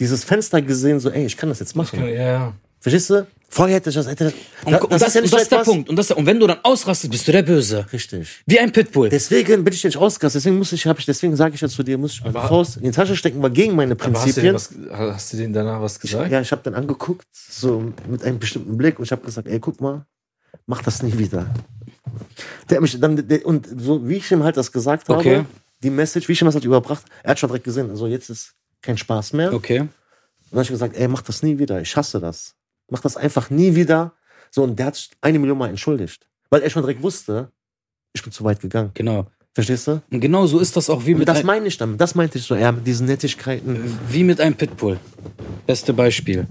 dieses Fenster gesehen, so, ey, ich kann das jetzt machen. Ja, ja. Verstehst du? Vorher hätte ich das, hätte das, Und, und das, ja und das ist der Punkt. Und, das, und wenn du dann ausrastest, bist du der Böse. Richtig. Wie ein Pitbull. Deswegen bin ich nicht ausgerastet. Deswegen muss ich, habe ich, deswegen sage ich jetzt zu dir, muss ich meine Aber- Faust in die Tasche stecken, weil gegen meine Aber hast du, Prinzipien. was, hast du denen danach was gesagt? Ja, ich habe dann angeguckt, so mit einem bestimmten Blick und ich habe gesagt, ey, guck mal, mach das nie wieder. Der hat mich dann, der, und so wie ich ihm halt das gesagt habe, Okay. die Message, wie ich ihm das halt überbracht, er hat schon direkt gesehen, also jetzt ist kein Spaß mehr. Okay. Und dann habe ich gesagt, ey, mach das nie wieder, ich hasse das. Mach das einfach nie wieder. So, und der hat sich eine Million Mal entschuldigt. Weil er schon direkt wusste, ich bin zu weit gegangen. Genau. Verstehst du? Und genau so ist das auch wie Und mit, das ein, meine ich damit. Das meinte ich so, ja, mit diesen Nettigkeiten. wie mit einem Pitbull. Beste Beispiel.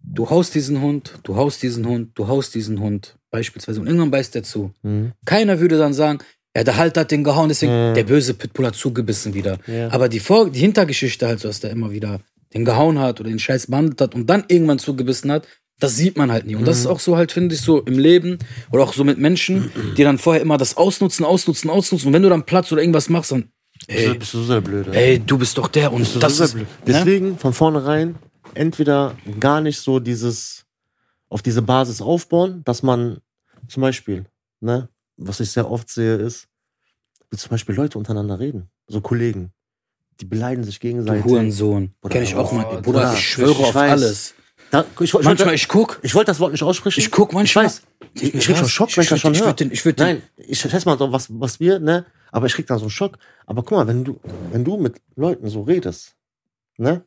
Du haust diesen Hund, du haust diesen Hund, du haust diesen Hund, beispielsweise. Und irgendwann beißt der zu. Mhm. Keiner würde dann sagen, ja, der Halt hat den gehauen, deswegen Ja. der böse Pitbull hat zugebissen wieder. Ja. Aber die, Vor die Hintergeschichte halt so, dass der immer wieder den gehauen hat oder den Scheiß behandelt hat und dann irgendwann zugebissen hat, das sieht man halt nie. Und das Mhm. ist auch so halt, finde ich, so im Leben oder auch so mit Menschen, die dann vorher immer das ausnutzen, ausnutzen, ausnutzen. Und wenn du dann Platz oder irgendwas machst, dann, ey, bist du so sehr blöd. ey, du bist doch der und Bist das so ist, blöd. ne? Deswegen von vornherein entweder gar nicht so dieses, auf diese Basis aufbauen, dass man zum Beispiel, ne, was ich sehr oft sehe, ist, wie zum Beispiel Leute untereinander reden, so Kollegen, die beleidigen sich Du gegenseitig. Hurensohn. Bruder, Kenn ich auch oh, mal. Bruder, Bruder, ich schwöre ich auf weiß. alles. Da, ich, ich, Manchmal, ich guck, ich wollte das Wort nicht aussprechen. ich guck manchmal. Ich weiß. Ich, ich krieg schon? Schock, wenn ich das schon ich höre. ich würd den, Nein, ich schätze mal so, was, was wir, ne? Aber ich krieg dann so einen Schock. Aber guck mal, wenn du, wenn du mit Leuten so redest, ne?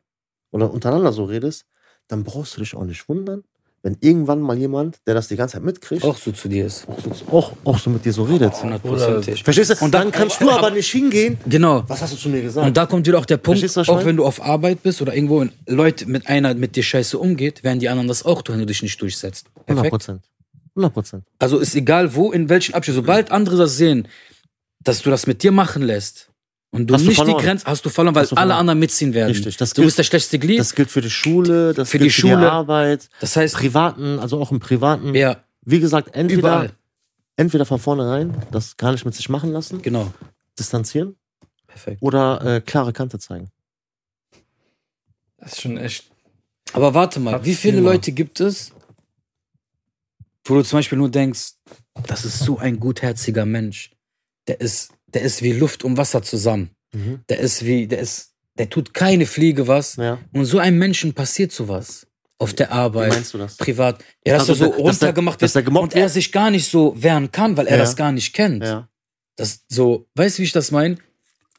Oder untereinander so redest, dann brauchst du dich auch nicht wundern, wenn irgendwann mal jemand, der das die ganze Zeit mitkriegt, auch, so zu dir ist. auch, auch so mit dir so redet. Hundertprozentig. Verstehst du? Und Und dann- kannst du aber nicht hingehen. Genau. Was hast du zu mir gesagt? Und da kommt wieder auch der Punkt, auch wenn du auf Arbeit bist oder irgendwo und Leute mit einer mit dir scheiße umgeht, werden die anderen das auch tun, wenn du dich nicht durchsetzt. 100 Perfekt. Prozent. 100 Prozent. Also ist egal wo, in welchen Abschnitt. Sobald andere das sehen, dass du das mit dir machen lässt und du Hast du nicht die verloren. Grenze, hast du verloren, weil du alle anderen mitziehen werden. Richtig, das du gilt- bist der schlechteste Glied. Das gilt für die Schule, das Für gilt die für Schule. die Arbeit, Das heißt, privaten, also auch im privaten. ja, Wie gesagt, entweder, überall. entweder von vornherein das gar nicht mit sich machen lassen, Genau. distanzieren Perfekt. oder äh, klare Kante zeigen. Das ist schon echt. Aber warte mal, wie viele Thema. Leute gibt es, wo du zum Beispiel nur denkst, das ist so ein gutherziger Mensch. Der ist, der ist wie Luft und Wasser zusammen. Mhm. Der ist wie, der ist, der tut keine Fliege was. Ja. Und so einem Menschen passiert sowas. Auf der Wie Arbeit, meinst du das? privat. Ja, dass Also, er so dass runtergemacht dass der gemobbt und er sich gar nicht so wehren kann, weil er Ja. das gar nicht kennt. Ja. Das so, weißt du, wie ich das meine?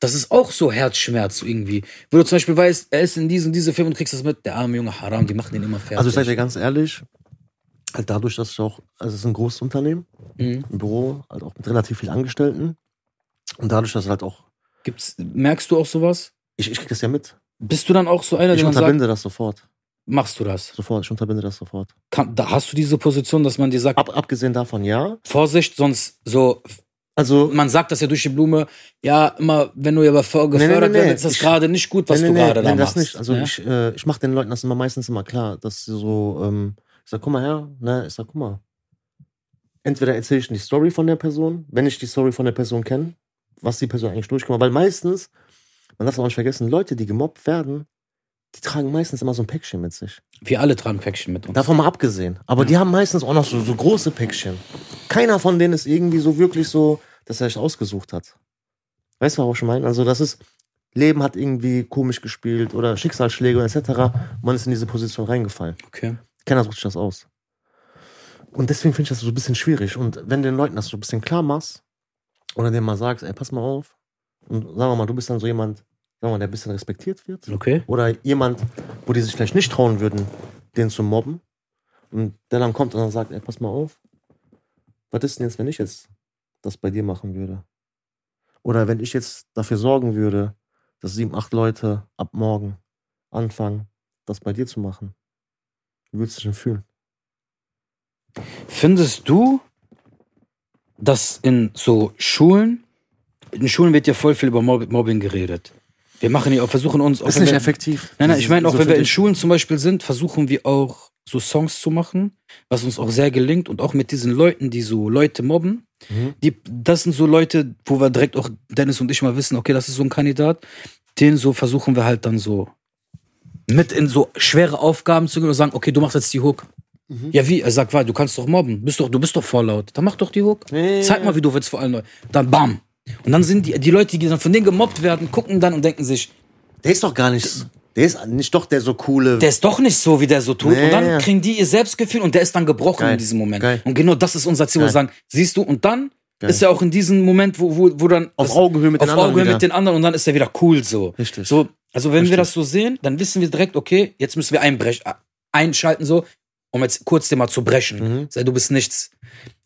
Das ist auch so Herzschmerz irgendwie. Wo du zum Beispiel weißt, er ist in diesem, diese Film und kriegst das mit, der arme Junge Haram, die machen den immer fertig. Also ich sag dir ganz ehrlich, halt dadurch, dass ich auch, also es ist ein großes Unternehmen, mhm. ein Büro, halt auch mit relativ vielen Angestellten. Und dadurch, dass halt auch, Gibt's, merkst du auch sowas? ich, ich krieg das ja mit. Bist du dann auch so einer, Ich der sagt, unterbinde das sofort. machst du das? Sofort, ich unterbinde das sofort. Kann, da hast du diese Position, dass man dir sagt, Ab, abgesehen davon, ja. Vorsicht, sonst so, Also, man sagt das ja durch die Blume, ja, immer, wenn du aber vor- Nee, nee, gefördert nee, werden, ist das Ich- gerade nicht gut, was du gerade da nee, das machst. nicht. Also ne? ich, äh, ich mache den Leuten das immer meistens immer klar, dass sie so, ähm, ich sag, guck mal her, ne, ich sag, guck mal. Entweder erzähle ich die Story von der Person, wenn ich die Story von der Person kenne, was die Person eigentlich durchgemacht hat. Weil meistens, man darf es auch nicht vergessen, Leute, die gemobbt werden, die tragen meistens immer so ein Päckchen mit sich. Wir alle tragen Päckchen mit uns. Davon mal abgesehen. Aber die haben meistens auch noch so, so große Päckchen. Keiner von denen ist irgendwie so wirklich so, dass er sich ausgesucht hat. Weißt du, was ich meine? Also, das ist, Leben hat irgendwie komisch gespielt oder Schicksalsschläge etc. Man ist in diese Position reingefallen. Okay. Keiner sucht sich das aus. Und deswegen finde ich das so ein bisschen schwierig. Und wenn du den Leuten das so ein bisschen klar machst oder denen mal sagst, ey, pass mal auf. Und sagen wir mal, du bist dann so jemand, sagen wir mal, der ein bisschen respektiert wird. Okay. Oder jemand, wo die sich vielleicht nicht trauen würden, den zu mobben. Und der dann kommt und dann sagt, ey, pass mal auf. Was ist denn jetzt, wenn ich jetzt das bei dir machen würde? Oder wenn ich jetzt dafür sorgen würde, dass sieben, acht Leute ab morgen anfangen, das bei dir zu machen, wie würdest du dich denn fühlen? Findest du, dass in so Schulen, in Schulen wird ja voll viel über Mob- Mobbing geredet. Wir machen ja auch, versuchen uns auch. Ist nicht wir- effektiv. Nein, nein, ich meine auch, So wenn wir in. Schulen zum Beispiel sind, versuchen wir auch so Songs zu machen, was uns auch sehr gelingt und auch mit diesen Leuten, die so Leute mobben. Mhm. Die, das sind so Leute, wo wir direkt auch Dennis und ich mal wissen, okay, das ist so ein Kandidat, den so versuchen wir halt dann so mit in so schwere Aufgaben zu gehen und sagen, okay, du machst jetzt die Hook. Mhm. Ja, wie? Er sagt, du kannst doch mobben. Bist doch, du bist doch vorlaut. Dann mach doch die Hook. Ja, Zeig ja, mal, wie du willst vor allen Leuten. Dann bam. Und dann sind die, die Leute, die dann von denen gemobbt werden, gucken dann und denken sich, Der ist doch gar nicht. Der ist nicht doch der so coole. der ist doch nicht so, wie der so tut. Nee, und dann ja. kriegen die ihr Selbstgefühl und der ist dann gebrochen Geil. in diesem Moment. Geil. Und genau das ist unser Ziel, wo wir sagen, siehst du, und dann Geil. ist er auch in diesem Moment, wo, wo, wo dann auf Augenhöhe mit auf den anderen. Augenhöhe wieder. mit den anderen und dann ist er wieder cool so. Richtig. So, also wenn wir Richtig. das so sehen, dann wissen wir direkt, okay, jetzt müssen wir einbrechen, einschalten so, um jetzt kurz den mal zu brechen. Mhm. Sei du bist nichts.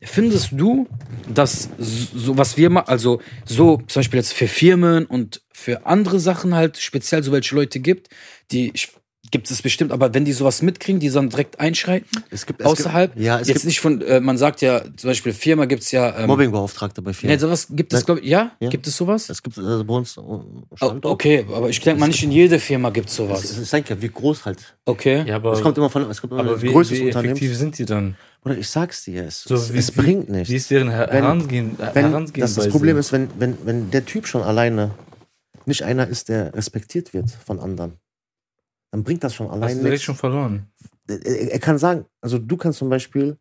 Findest du, dass so was wir machen, also so zum Beispiel jetzt für Firmen und für andere Sachen halt speziell so welche Leute gibt, die ich, gibt es bestimmt, aber wenn die sowas mitkriegen, die dann direkt einschreiten, es gibt, es außerhalb, Gibt, ja, es jetzt gibt nicht von, äh, man sagt ja, zum Beispiel Firma gibt's ja, ähm, Mobbingbeauftragte bei Nee, vielen. sowas gibt es, Nein. glaube ich, ja? Ja. Gibt es sowas? Es gibt also bei uns äh, Oh, Standort. okay, aber ich denke mal, nicht in jeder Firma gibt es Es sowas. ist denk ja, wie groß halt. Okay. Ja, aber, Es kommt immer von, es kommt immer aber wie, größeres wie Unternehmen. effektiv sind die dann? Oder ich sag's dir, es, So, es, wie- es bringt nichts. Wie ist deren Wenn- Herangehen? wenn, Herangehen das, das Problem ist, wenn, wenn, wenn der Typ schon alleine nicht einer ist, der respektiert wird von anderen, dann bringt das schon Hast allein du direkt nichts. schon verloren. Er, er kann sagen, also du kannst zum Beispiel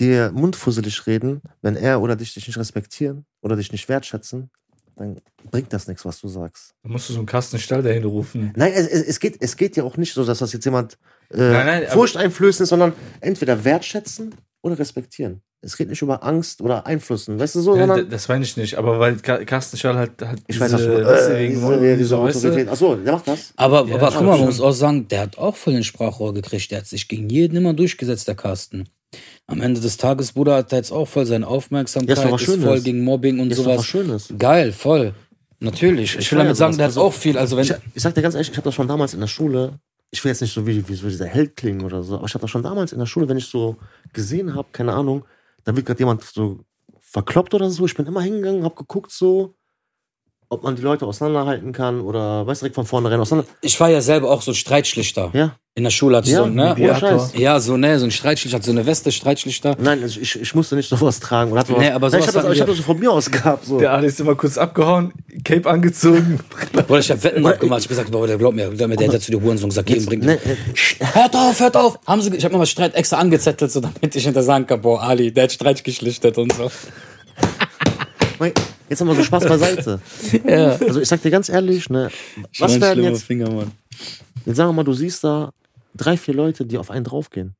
dir mundfusselig reden, wenn er oder dich, dich nicht respektieren oder dich nicht wertschätzen, dann bringt das nichts, was du sagst. Da musst du so einen Kasten Stall dahin rufen. Nein, es, es, geht, es geht ja auch nicht so, dass das jetzt jemand äh, Nein, nein, furchteinflößend ist, sondern entweder wertschätzen oder respektieren. Es geht nicht über Angst oder Einflüssen, weißt du so, Ja, das meine ich nicht, aber weil Carsten Schall halt, halt ich weiß, was du, weißt du, äh, wegen diese, diese du? Autorität. Achso, der macht das. Aber, Ja, aber guck mal, man muss auch sagen, der hat auch voll den Sprachrohr gekriegt. Der hat sich gegen jeden immer durchgesetzt, der Carsten. Am Ende des Tages, Bruder, hat er jetzt auch voll seine Aufmerksamkeit, Ja, ist ist voll gegen Mobbing und Ist doch was sowas. Schönes. Geil, voll. Natürlich. Ich, Ich will damit sagen, sowas. der hat Also, auch viel. Also wenn, Ich, ich sag dir ganz ehrlich, ich habe das schon damals in der Schule, ich will jetzt nicht so wie, wie so dieser Held klingen oder so, aber ich habe das schon damals in der Schule, wenn ich so gesehen habe, keine Ahnung, da wird gerade jemand so verkloppt oder so, ich bin immer hingegangen, habe geguckt so, ob man die Leute auseinanderhalten kann oder weiß direkt von vornherein auseinander. ich war ja selber auch so ein Streitschlichter. Ja, In der Schule hatte ich Ja, so, ne? ohne Mediator. Scheiß. Ja, so, ne, so ein Streitschlichter, so eine Weste, Streitschlichter. Nein, also ich, ich musste nicht sowas tragen. Oder hatte Nee, was- aber Nein, ich sowas habe das, ich hab das von mir aus gehabt. So. Der Ali ist immer kurz abgehauen, Cape angezogen. Oder ich hab Wetten abgemacht. Ich hab gesagt, boah, der glaubt mir. Der, der hat zu der Hurensohn gesagt, jeden bringt. Ne, äh, Hört auf, hört auf! Haben sie, ich habe nochmal Streit extra angezettelt, so damit ich hinter sagen kann, boah, Ali, der hat Streit geschlichtet und so. Jetzt haben wir so Spaß beiseite. [LAUGHS] Ja. Also ich sag dir ganz ehrlich, ne, was werden jetzt, Finger, Mann. jetzt sagen wir mal, du siehst da drei, vier Leute, die auf einen draufgehen.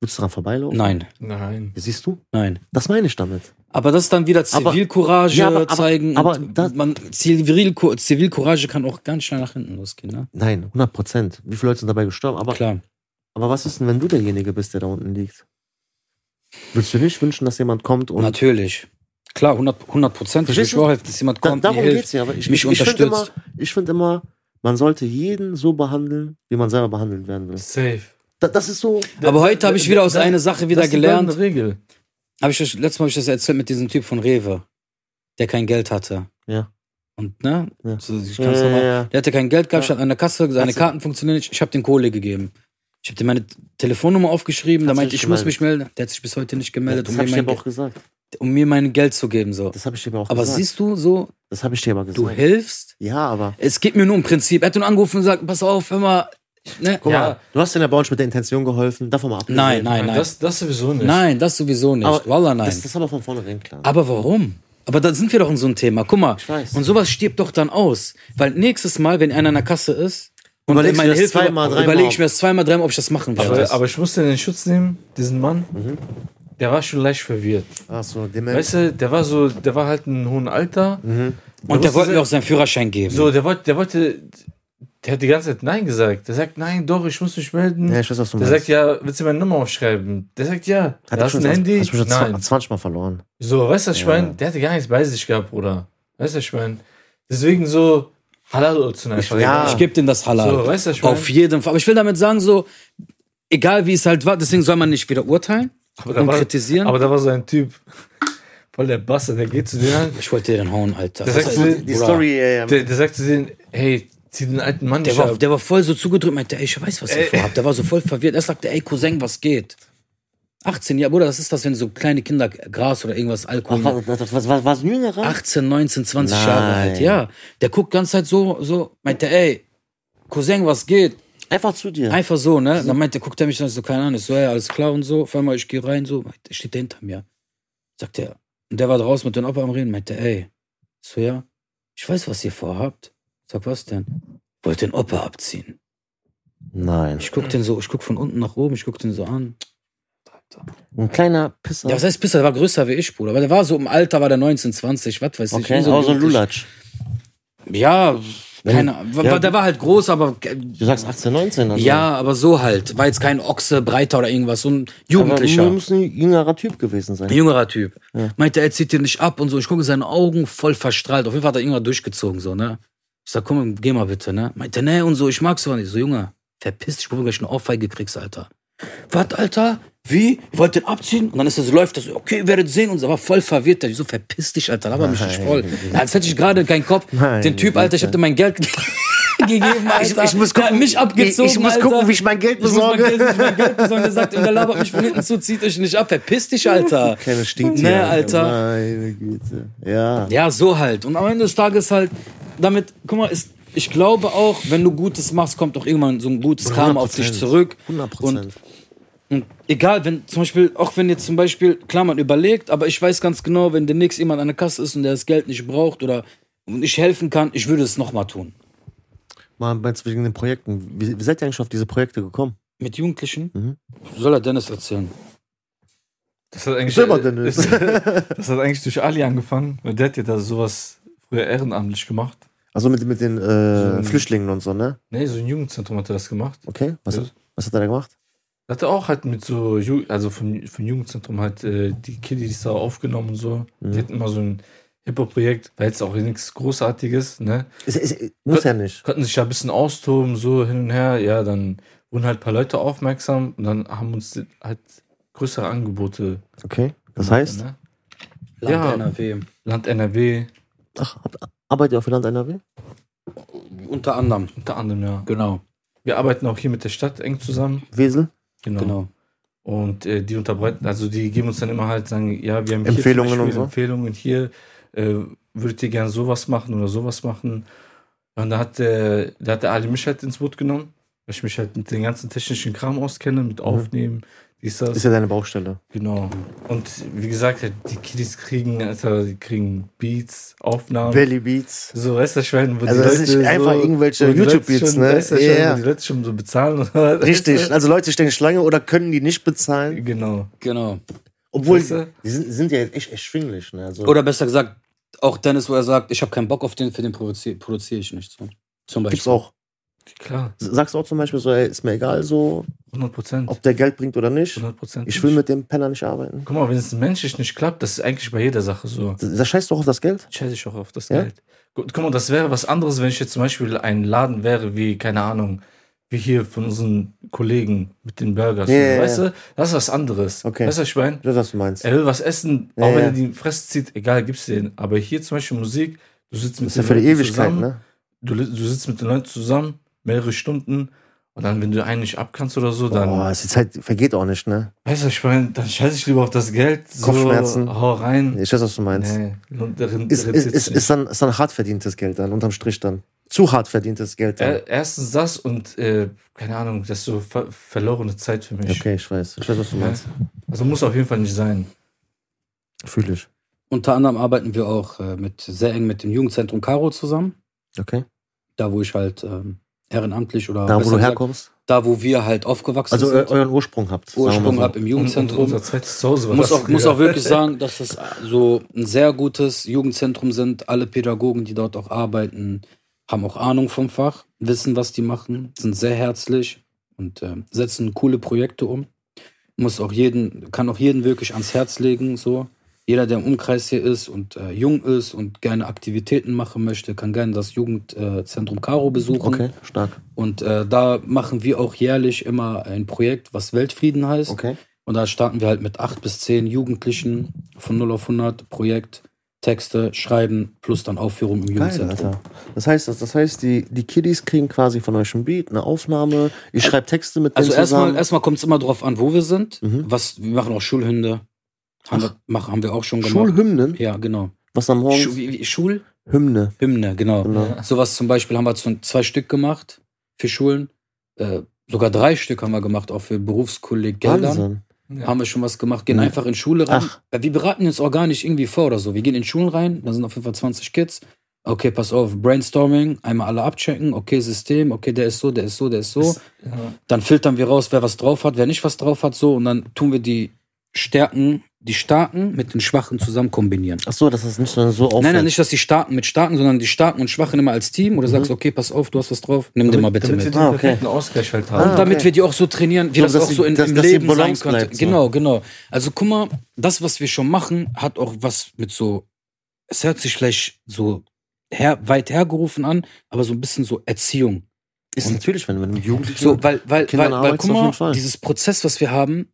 Würdest du daran vorbeilaufen? Nein, Nein. Siehst du? nein. Das meine ich damit. Aber das ist dann wieder Aber- Zivilcourage Ja, aber- aber- zeigen. aber und das- man, Zivilco- Zivilcourage kann auch ganz schnell nach hinten losgehen, ne? Nein, 100 Prozent. Wie viele Leute sind dabei gestorben? Aber, Klar. aber was ist denn, wenn du derjenige bist, der da unten liegt? Würdest du nicht wünschen, dass jemand kommt und Natürlich. Klar, 100 Prozent. Ich auch, dass jemand Da, kommt, darum mir hilft. geht's ja. Aber ich, mich ich, ich finde immer, unterstützt. ich find immer, man sollte jeden so behandeln, wie man selber behandelt werden will. Safe. Da, das ist so. Aber heute habe ich wieder aus Das- einer Sache wieder das ist die gelernt. goldene Regel. Hab ich das, letztes Mal habe ich das erzählt mit diesem Typ von Rewe, der kein Geld hatte. Ja. Und, ne? Ja. So, ich Ja, ja, nochmal- ja. Der hatte kein Geld gehabt, Ja. stand an der Kasse, seine Karten funktionieren nicht. Ich habe den Kohle gegeben. Ich habe dir meine Telefonnummer aufgeschrieben, da meinte nicht ich, muss mich melden. Der hat sich bis heute nicht gemeldet, Das um, habe mir ich dir mein, aber auch gesagt. Ge- um mir mein Geld zu geben. So. Das habe ich dir aber auch Aber gesagt. siehst du, so, das habe ich dir aber gesagt. du hilfst. ja, aber. Es geht mir nur um Prinzip. Er hat nur angerufen und gesagt, pass auf, hör mal. Ne? Guck Ja. mal, du hast den Bounce mit der Intention geholfen. Davon mal abgesehen. Nein, nein, nein. Das, das sowieso nicht. Nein, das sowieso nicht. Aber Wallah, nein. Das, das ist aber von vornherein klar. Aber warum? Aber da sind wir doch in so einem Thema. Guck mal. Ich weiß. Und sowas stirbt doch dann aus. Weil nächstes Mal, wenn einer in der Kasse ist und Überlegst meine Hilfe zweimal, dreimal? überlege ich mir das zweimal, dreimal, ob ich das machen werde. Aber, aber ich musste in den Schutz nehmen, diesen Mann. Mhm. Der war schon leicht verwirrt. Ach so, dement. Weißt du, der war so, der war halt ein hohen Alter. Mhm. und der wollte mir auch seinen Führerschein geben. So, der wollte, der wollte, der hat die ganze Zeit Nein gesagt. Der sagt, nein, doch, ich muss mich melden. Ja, ich weiß, was du der meinst. sagt, ja, willst du meine Nummer aufschreiben? Der sagt, ja. Hat er hast du schon ein Handy? Hast du schon Nein. 20 Mal verloren. So, weißt du, was ich Ja. meine? Der hatte gar nichts bei sich gehabt, Bruder. Weißt du, ich meine, deswegen so Halal zu einfach. ja. Ich gebe denen das Halal. So, weißt du, ich mein- Auf jeden Fall. Aber ich will damit sagen, so, egal wie es halt war, deswegen soll man nicht wieder urteilen aber, und war, kritisieren. aber da war so ein Typ, voll der Basse, der geht zu dir, ich wollte dir den hauen, Alter. Der Was sagt so, Die, Story, ja, ja. der, der sagt zu denen, hey, zieh den alten Mann Der nicht war, ab. der war voll so zugedrückt, meinte, ey, ich weiß, was ihr vorhabt. Der war so voll verwirrt. Er sagte, ey, Cousin, was geht? 18, ja, Bruder, das ist das, wenn so kleine Kinder Gras oder irgendwas Alkohol. Ach, was, was, was, was, was ein Jüngerer? 18, 19, 20 Nein. Jahre alt, ja. Der guckt ganz Zeit so, so, meinte, ey, Cousin, was geht? Einfach zu dir. Einfach so, ne? Dann meinte, guckt er mich dann so, keine Ahnung, ich so, ja, alles klar und so. Auf einmal, ich gehe rein, so, der steht der hinter mir. Sagt er, und der war draußen mit dem Opa am Reden, meinte, ey, so, ja, ich weiß, was ihr vorhabt. Sag, was denn? Wollt den Opa abziehen. Nein. Ich guck den so, ich guck von unten nach oben, ich guck den so an. Ein kleiner Pisser. Ja, was heißt Pisser? Der war größer wie ich, Bruder. Aber der war so im Alter, war der 19, 20, was weiß ich. okay, so aber so ein. Lulatsch. Ja, keine Ahnung. Ja. Der war halt groß, aber Du sagst 18, 19. Also. ja, aber so halt. War jetzt kein Ochse, breiter oder irgendwas. So ein aber Jugendlicher. du musst ein jüngerer Typ gewesen sein. Ein jüngerer Typ. Meinte, er zieht den nicht ab und so. Ich gucke seine Augen voll verstrahlt. Auf jeden Fall hat er irgendwann durchgezogen, so, ne? Ich sag, komm, geh mal bitte, ne? Meinte, ne, und so, ich mag's aber nicht. So, Junge, verpiss dich, bevor du gleich eine Ohrfeige kriegst, Alter. Was, Alter? Wie? Ihr wollt den abziehen? Und dann ist so, läuft das okay, ihr werdet sehen. Und er war voll verwirrt. Ich so, verpiss dich, Alter. Laber mich nicht voll. Als hätte ich gerade keinen Kopf. Nein, Den Typ, Alter, ich hab dir mein Geld [LAUGHS] gegeben, Alter. ich muss Der hat gucken, mich abgezogen, ich, ich muss Alter. gucken, wie ich mein Geld Ich muss mein besorge. Geld, ich mein Geld besorgen. Der sagt, der labert mich von hinten zu, zieht euch nicht ab. Verpiss dich, Alter. Kleine Stinktier. Ne, Alter. Meine Güte. Ja. Ja, so halt. Und am Ende des Tages halt, damit, guck mal, ist, ich glaube auch, wenn du Gutes machst, kommt auch irgendwann so ein gutes Karma auf dich 100%. zurück. 100 Und, Prozent. Egal, wenn zum Beispiel, auch wenn jetzt zum Beispiel, klar, man überlegt, aber ich weiß ganz genau, wenn demnächst jemand an der Kasse ist und der das Geld nicht braucht oder und ich helfen kann, ich würde es nochmal tun. Mal meinst du wegen den Projekten. Wie, wie seid ihr eigentlich auf diese Projekte gekommen? Mit Jugendlichen? Mhm. Soll er Dennis erzählen? Das hat eigentlich, Selber, Dennis. das, das hat eigentlich durch Ali angefangen, weil der hat ja da sowas früher ehrenamtlich gemacht. Also mit, mit den äh, Flüchtlingen und so, ne? Nee, so ein Jugendzentrum hat er das gemacht. Okay. Was, Ja. was hat er da gemacht? Er hatte auch halt mit so, Ju also vom, vom Jugendzentrum halt äh, die Kiddies da aufgenommen und so. Mhm. Die hatten immer so ein Hip-Hop-Projekt, war jetzt auch nichts Großartiges, ne? Ist, ist, muss ja nicht. Konnten sich ja ein bisschen austoben, so hin und her. Ja, dann wurden halt ein paar Leute aufmerksam und dann haben uns halt größere Angebote. Okay. Das gemacht, heißt, Ne? Land Ja. NRW. Land NRW, ach, arbeitet ihr auf Land NRW? Unter anderem, unter anderem, ja. genau, Wir arbeiten auch hier mit der Stadt eng zusammen. Wesel? Genau. genau. Und äh, die unterbreiten, also die geben uns dann immer halt, sagen, ja, wir haben Empfehlungen und so? Empfehlungen hier, äh, würdet ihr gern sowas machen oder sowas machen. Und da hat der, da hat der Ali mich halt ins Boot genommen, weil ich mich halt mit dem ganzen technischen Kram auskenne, mit Aufnehmen, dies, das. Ist ja deine Baustelle. Genau. Und wie gesagt, die Kiddies kriegen, Alter, die kriegen Beats, Aufnahmen. Valley Beats. so, weißt du, Schwein, wo Also die das Leute ist nicht einfach irgendwelche die Leute YouTube-Beats, ne? Ja. wo die Leute schon so bezahlen. weißt Richtig. du? Also Leute stehen Schlange oder können die nicht bezahlen. Genau. Genau. Obwohl, Weißt du? die sind, sind ja jetzt echt erschwinglich. Ne? Also, Oder besser gesagt, auch Dennis, wo er sagt, ich habe keinen Bock auf den, für den produziere produzier ich nicht. So. Zum Beispiel. gibt's auch. Klar, Sagst du auch zum Beispiel so, ey, ist mir egal so, 100 Prozent. ob der Geld bringt oder nicht. 100 Prozent. Ich will mit dem Penner nicht arbeiten. Guck mal, wenn es menschlich nicht klappt, das ist eigentlich bei jeder Sache so. Da scheißt du auch auf das Geld? Scheiße ich auch auf das Ja? Geld. Guck mal, das wäre was anderes, wenn ich jetzt zum Beispiel ein Laden wäre, wie, keine Ahnung, wie hier von unseren Kollegen mit den Burgers. Ja, ja, weißt ja. du, das ist was anderes. Okay. Weißt du, was ich meine? Weiß, was du meinst. Er will was essen, Ja, auch wenn ja. er die Fresse zieht, egal, gibt's den. Aber hier zum Beispiel Musik, du sitzt mit Das ist ja den für die Leuten Ewigkeit, zusammen, ne? du, du sitzt mit den Leuten zusammen, mehrere Stunden, und dann, wenn du einen nicht abkannst oder so, dann, Boah, die Zeit vergeht auch nicht, ne? weißt du, was ich meine, dann scheiße ich lieber auf das Geld, so, Kopfschmerzen. hau rein. Ich weiß, was du meinst. Nee, darin- Ist, ist, ist, ist, dann, ist dann hart verdientes Geld dann, unterm Strich dann. Zu hart verdientes Geld dann. Er- Erstens das und, äh, keine Ahnung, das ist so ver verlorene Zeit für mich. Okay, ich weiß. Ich weiß, was du Ja. meinst. Also muss auf jeden Fall nicht sein. Fühle ich. Unter anderem arbeiten wir auch äh, mit, sehr eng mit dem Jugendzentrum Caro zusammen. Okay. Da, wo ich halt ähm, ehrenamtlich oder Da, wo du gesagt, herkommst. da, wo wir halt aufgewachsen Also sind. euren Ursprung habt. Ursprung so. ab im Und, und Jugendzentrum. unser zweites Zuhause war muss das auch, muss früher. auch wirklich sagen, dass das so ein sehr gutes Jugendzentrum sind. Alle Pädagogen, die dort auch arbeiten, haben auch Ahnung vom Fach, wissen, was die machen, sind sehr herzlich und äh, setzen coole Projekte um. Muss auch jeden, kann auch jeden wirklich ans Herz legen, so. Jeder, der im Umkreis hier ist und äh, jung ist und gerne Aktivitäten machen möchte, kann gerne das Jugendzentrum Karo besuchen. Okay, stark. Und äh, da machen wir auch jährlich immer ein Projekt, was Weltfrieden heißt. Okay. Und da starten wir halt mit acht bis zehn Jugendlichen von 0 auf 100 Projekt, Texte, Schreiben plus dann Aufführung im Jugendzentrum. Alter. Das heißt, das, heißt die, die Kiddies kriegen quasi von euch ein Beat, eine Aufnahme, ihr schreibt Texte mit Also denen erstmal, zusammen. erstmal kommt es immer drauf an, wo wir sind. Mhm. Was, wir machen auch Schulhymne. Haben, wir, machen, haben wir auch schon gemacht. Schulhymnen? Ja, genau. Was am Morgen? Schu wie, wie, Schulhymne, Hymne. genau. Genau. Sowas zum Beispiel haben wir so zwei Stück gemacht für Schulen. Äh, sogar drei Stück haben wir gemacht, auch für Berufskolleggeldern. Wahnsinn. Ja. Haben wir schon was gemacht, gehen Mhm. einfach in Schule rein. Ach. Äh, Wir beraten gar nicht irgendwie vor oder so. Wir gehen in Schulen rein, da sind auf jeden Fall 20 Kids. Okay, pass auf, Brainstorming, einmal alle abchecken, okay, System, okay, der ist so, der ist so, der ist so. Ja. Dann filtern wir raus, wer was drauf hat, wer nicht was drauf hat, so. Und dann tun wir die Stärken, die Starken mit den Schwachen zusammen kombinieren. Ach so, dass das nicht so auffällt. Nein, nein, nicht, dass die Starken mit Starken, sondern die Starken und Schwachen immer als Team. Oder sagst, okay, pass auf, du hast was drauf, nimm den mal bitte damit wir mit. den Ah, okay. Ausgleich halt Ah, haben. Und damit okay. wir die auch so trainieren, wie So, das auch die- so in, dass- im dass Leben sein könnte. bleibt, so. Genau, genau. Also guck mal, das, was wir schon machen, hat auch was mit so, es hört sich vielleicht so her, weit hergerufen an, aber so ein bisschen so Erziehung. Ist natürlich, wenn, wenn Jugendliche. So, weil, weil, Kindern weil, weil arbeitest guck du mal, dieses Prozess, was wir haben,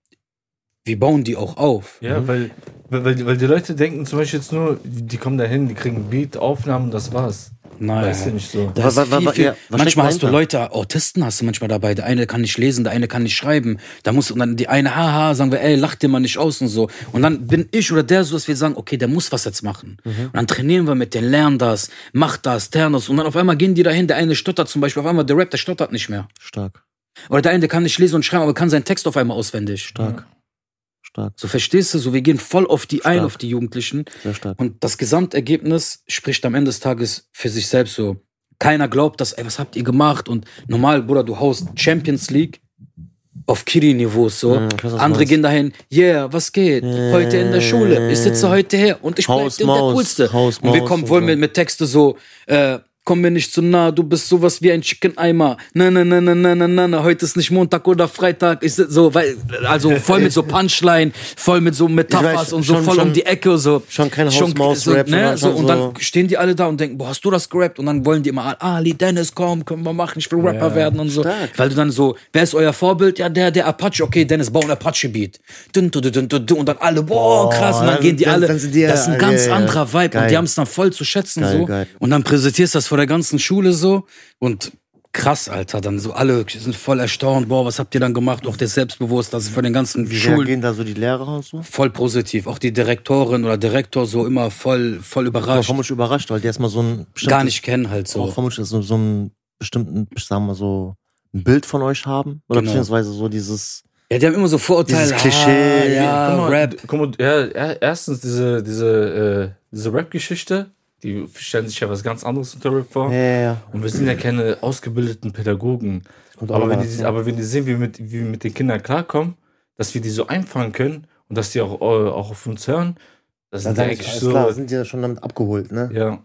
wir bauen die auch auf. Ja, weil, weil, weil, die- weil die Leute denken zum Beispiel jetzt nur, die, kommen da hin, die kriegen Beat, Aufnahmen, das war's. Nein. Das ist ja nicht so. Da Wa- ist wa- wa- viel, viel. ja, was manchmal hast du? Leute, Autisten hast du manchmal dabei. Der eine kann nicht lesen, der eine kann nicht schreiben. Da muss und dann die eine, haha, sagen wir, ey, lach dir mal nicht aus und so. Und dann bin ich oder der so, dass wir sagen, okay, der muss was jetzt machen. Mhm. Und dann trainieren wir mit denen, lernen das, mach das, das. Und dann auf einmal gehen die dahin, der eine stottert zum Beispiel, auf einmal der Rap, der stottert nicht mehr. Stark, Oder der eine, der kann nicht lesen und schreiben, aber kann seinen Text auf einmal auswendig. stark. Stark, So verstehst du, so wir gehen voll auf die ein, Stark. auf die Jugendlichen. sehr stark. Und das Gesamtergebnis spricht am Ende des Tages für sich selbst so. Keiner glaubt, dass, ey, was habt ihr gemacht? Und normal, Bruder, du haust Champions League auf Kiri-Niveaus so. Ja, weiß, Andere gehen dahin, yeah, was geht? Heute in der Schule. Ich sitze heute her und ich bleib Haus, der Maus, Coolste. Haus, und wir kommen wohl mit, mit Texte so, äh, komm mir nicht zu nah, du bist sowas wie ein Chicken Eimer. Na, na, na, na, na, na, na, na, heute ist nicht Montag oder Freitag. Ich so, weil, also [LAUGHS] voll mit so Punchline, voll mit so Metaphers weiß, und so schon- voll schon- um die Ecke so. schon kein so, Haus-Maus-Rap, ne, so, Und so- dann stehen die alle da und denken, boah, hast du das gerappt? Und dann wollen die immer, Ali Dennis, komm, können wir machen, ich will Rapper Ja. werden und so. Stark. Weil du dann so, wer ist euer Vorbild? Ja, der, der Apache, okay, Dennis, bau ein Apache-Beat. Und dann alle, boah, krass. Und dann gehen die alle, das ist ein ganz anderer Vibe. Und die haben es dann voll zu schätzen so. Und dann präsentierst du das vor der ganzen Schule so und krass, Alter, dann so alle sind voll erstaunt, boah, was habt ihr dann gemacht? Auch der selbstbewusst, das ist von den ganzen Wie Schulen reagieren da so die Lehrer und so? voll positiv. Auch die Direktorin oder Direktor so immer voll, voll überrascht. vermutlich überrascht, weil die erstmal so ein Gar nicht kennen halt so. vermutlich so, so ein bestimmten, sagen wir mal so, ein Bild von euch haben. Oder Genau. beziehungsweise so dieses. Ja, die haben immer so Vorurteile. Dieses Klischee, Ah, ja, guck mal, Rap. Guck mal, ja, er- erstens diese, diese, äh, diese Rap-Geschichte, die stellen sich ja was ganz anderes unter Rap vor. Ja, ja, ja. Und wir sind ja keine ausgebildeten Pädagogen. Aber wenn, die, aber wenn die sehen, wie wir, mit, wie wir mit den Kindern klarkommen, dass wir die so einfangen können und dass die auch, äh, auch auf uns hören, das Dann sind ich, eigentlich alles so. klar, sind die ja schon damit abgeholt, ne? Ja.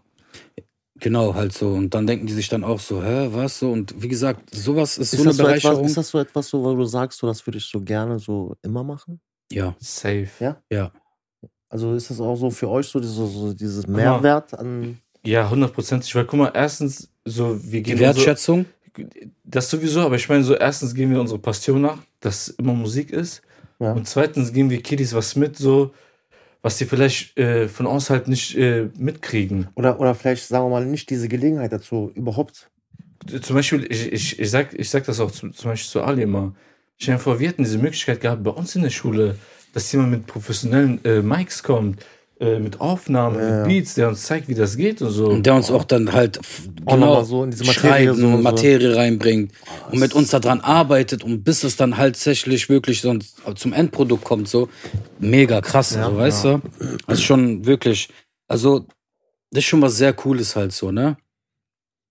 Genau, halt so. Und dann denken die sich dann auch so, hä, was so? Und wie gesagt, sowas ist, Ist, so eine so etwas, Bereicherung. ist das so etwas, so, wo du sagst, so, das würde ich so gerne so immer machen? ja, Safe. Ja? ja. Also ist das auch so für euch so, so, so dieses Mehrwert an. Ja, hundertprozentig. Weil guck mal, erstens, so, wir Die gehen Wertschätzung. unsere, das sowieso, aber ich meine, so, erstens gehen wir unsere Passion nach, dass immer Musik ist. Ja. Und zweitens geben wir Kiddies was mit, so, was die vielleicht äh, von außerhalb nicht äh, mitkriegen. Oder, oder vielleicht, sagen wir mal, nicht diese Gelegenheit dazu, überhaupt. Zum Beispiel, ich, ich, ich, sag, ich sag das auch zum, zum Beispiel zu Ali immer. Stell dir vor, wir hätten diese Möglichkeit gehabt bei uns in der Schule, dass jemand mit professionellen äh, Mics kommt, äh, mit Aufnahmen, Ja, mit Beats, der uns zeigt, wie das geht und so. Und der uns auch dann halt genau nochmal so in diese Materie so und so. Materie reinbringt und mit uns daran arbeitet und bis es dann halt tatsächlich wirklich so zum Endprodukt kommt, so mega krass, Ja, so, weißt du? Das ist schon wirklich, also das ist schon was sehr Cooles halt so, ne?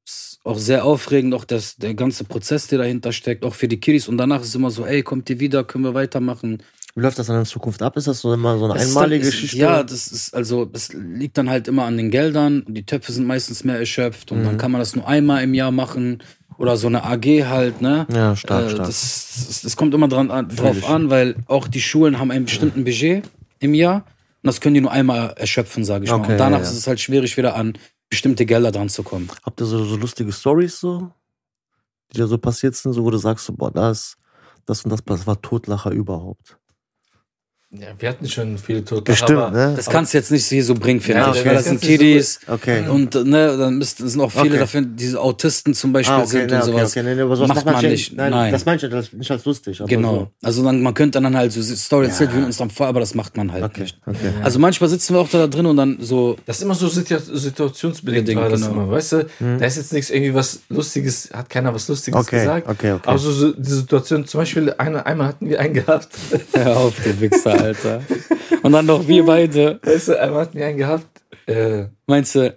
Ist auch sehr aufregend, auch das, der ganze Prozess, der dahinter steckt, auch für die Kiddies und danach ist es immer so, ey, kommt ihr wieder, können wir weitermachen. Wie läuft das dann in Zukunft ab? Ist das so immer so eine ist einmalige es, Geschichte? Ja, das ist also, das liegt dann halt immer an den Geldern. Die Töpfe sind meistens mehr erschöpft und Mhm. dann kann man das nur einmal im Jahr machen oder so eine AG halt, ne? Ja, stark, Äh, stark. Das, das, das kommt immer dran, an, drauf Natürlich. an, weil auch die Schulen haben einen bestimmten Budget im Jahr Und das können die nur einmal erschöpfen, sage ich mal. Okay, Und danach ja, ja. ist es halt schwierig, wieder an bestimmte Gelder dran zu kommen. Habt ihr so, so lustige Stories so, die da so passiert sind, so wo du sagst, so, boah, das, das und das, das war Totlacher überhaupt. Ja, wir hatten schon viele Tote. Bestimmt, aber ne? Das kannst du jetzt nicht hier so bringen, finde Ja, ich, weil das sind du so- Kiddies. Okay. Und ne, dann müssten, sind auch viele Okay. dafür, diese Autisten zum Beispiel Ah, okay, sind ne, und sowas. okay, nee, nee, aber sowas Macht macht man nicht, Nein, nein. das meine ich das nicht als lustig. Aber Genau. Also dann, man könnte dann halt so Story erzählt, Ja. wir uns dann vor, aber das macht man halt So. Okay, nicht. okay. Also manchmal sitzen wir auch da drin und dann so, Das ist immer so situa- situationsbedingt, Bedingt, war das genau. immer, weißt du? Mhm. Da ist jetzt nichts irgendwie was Lustiges, hat keiner was Lustiges Okay, gesagt. okay, okay. Aber so, so die Situation, zum Beispiel, eine, einmal hatten wir einen gehabt, hör auf, du Wichser, Alter. Und dann noch wir beide. weißt du, einmal hatten wir einen gehabt, äh, Meinst du,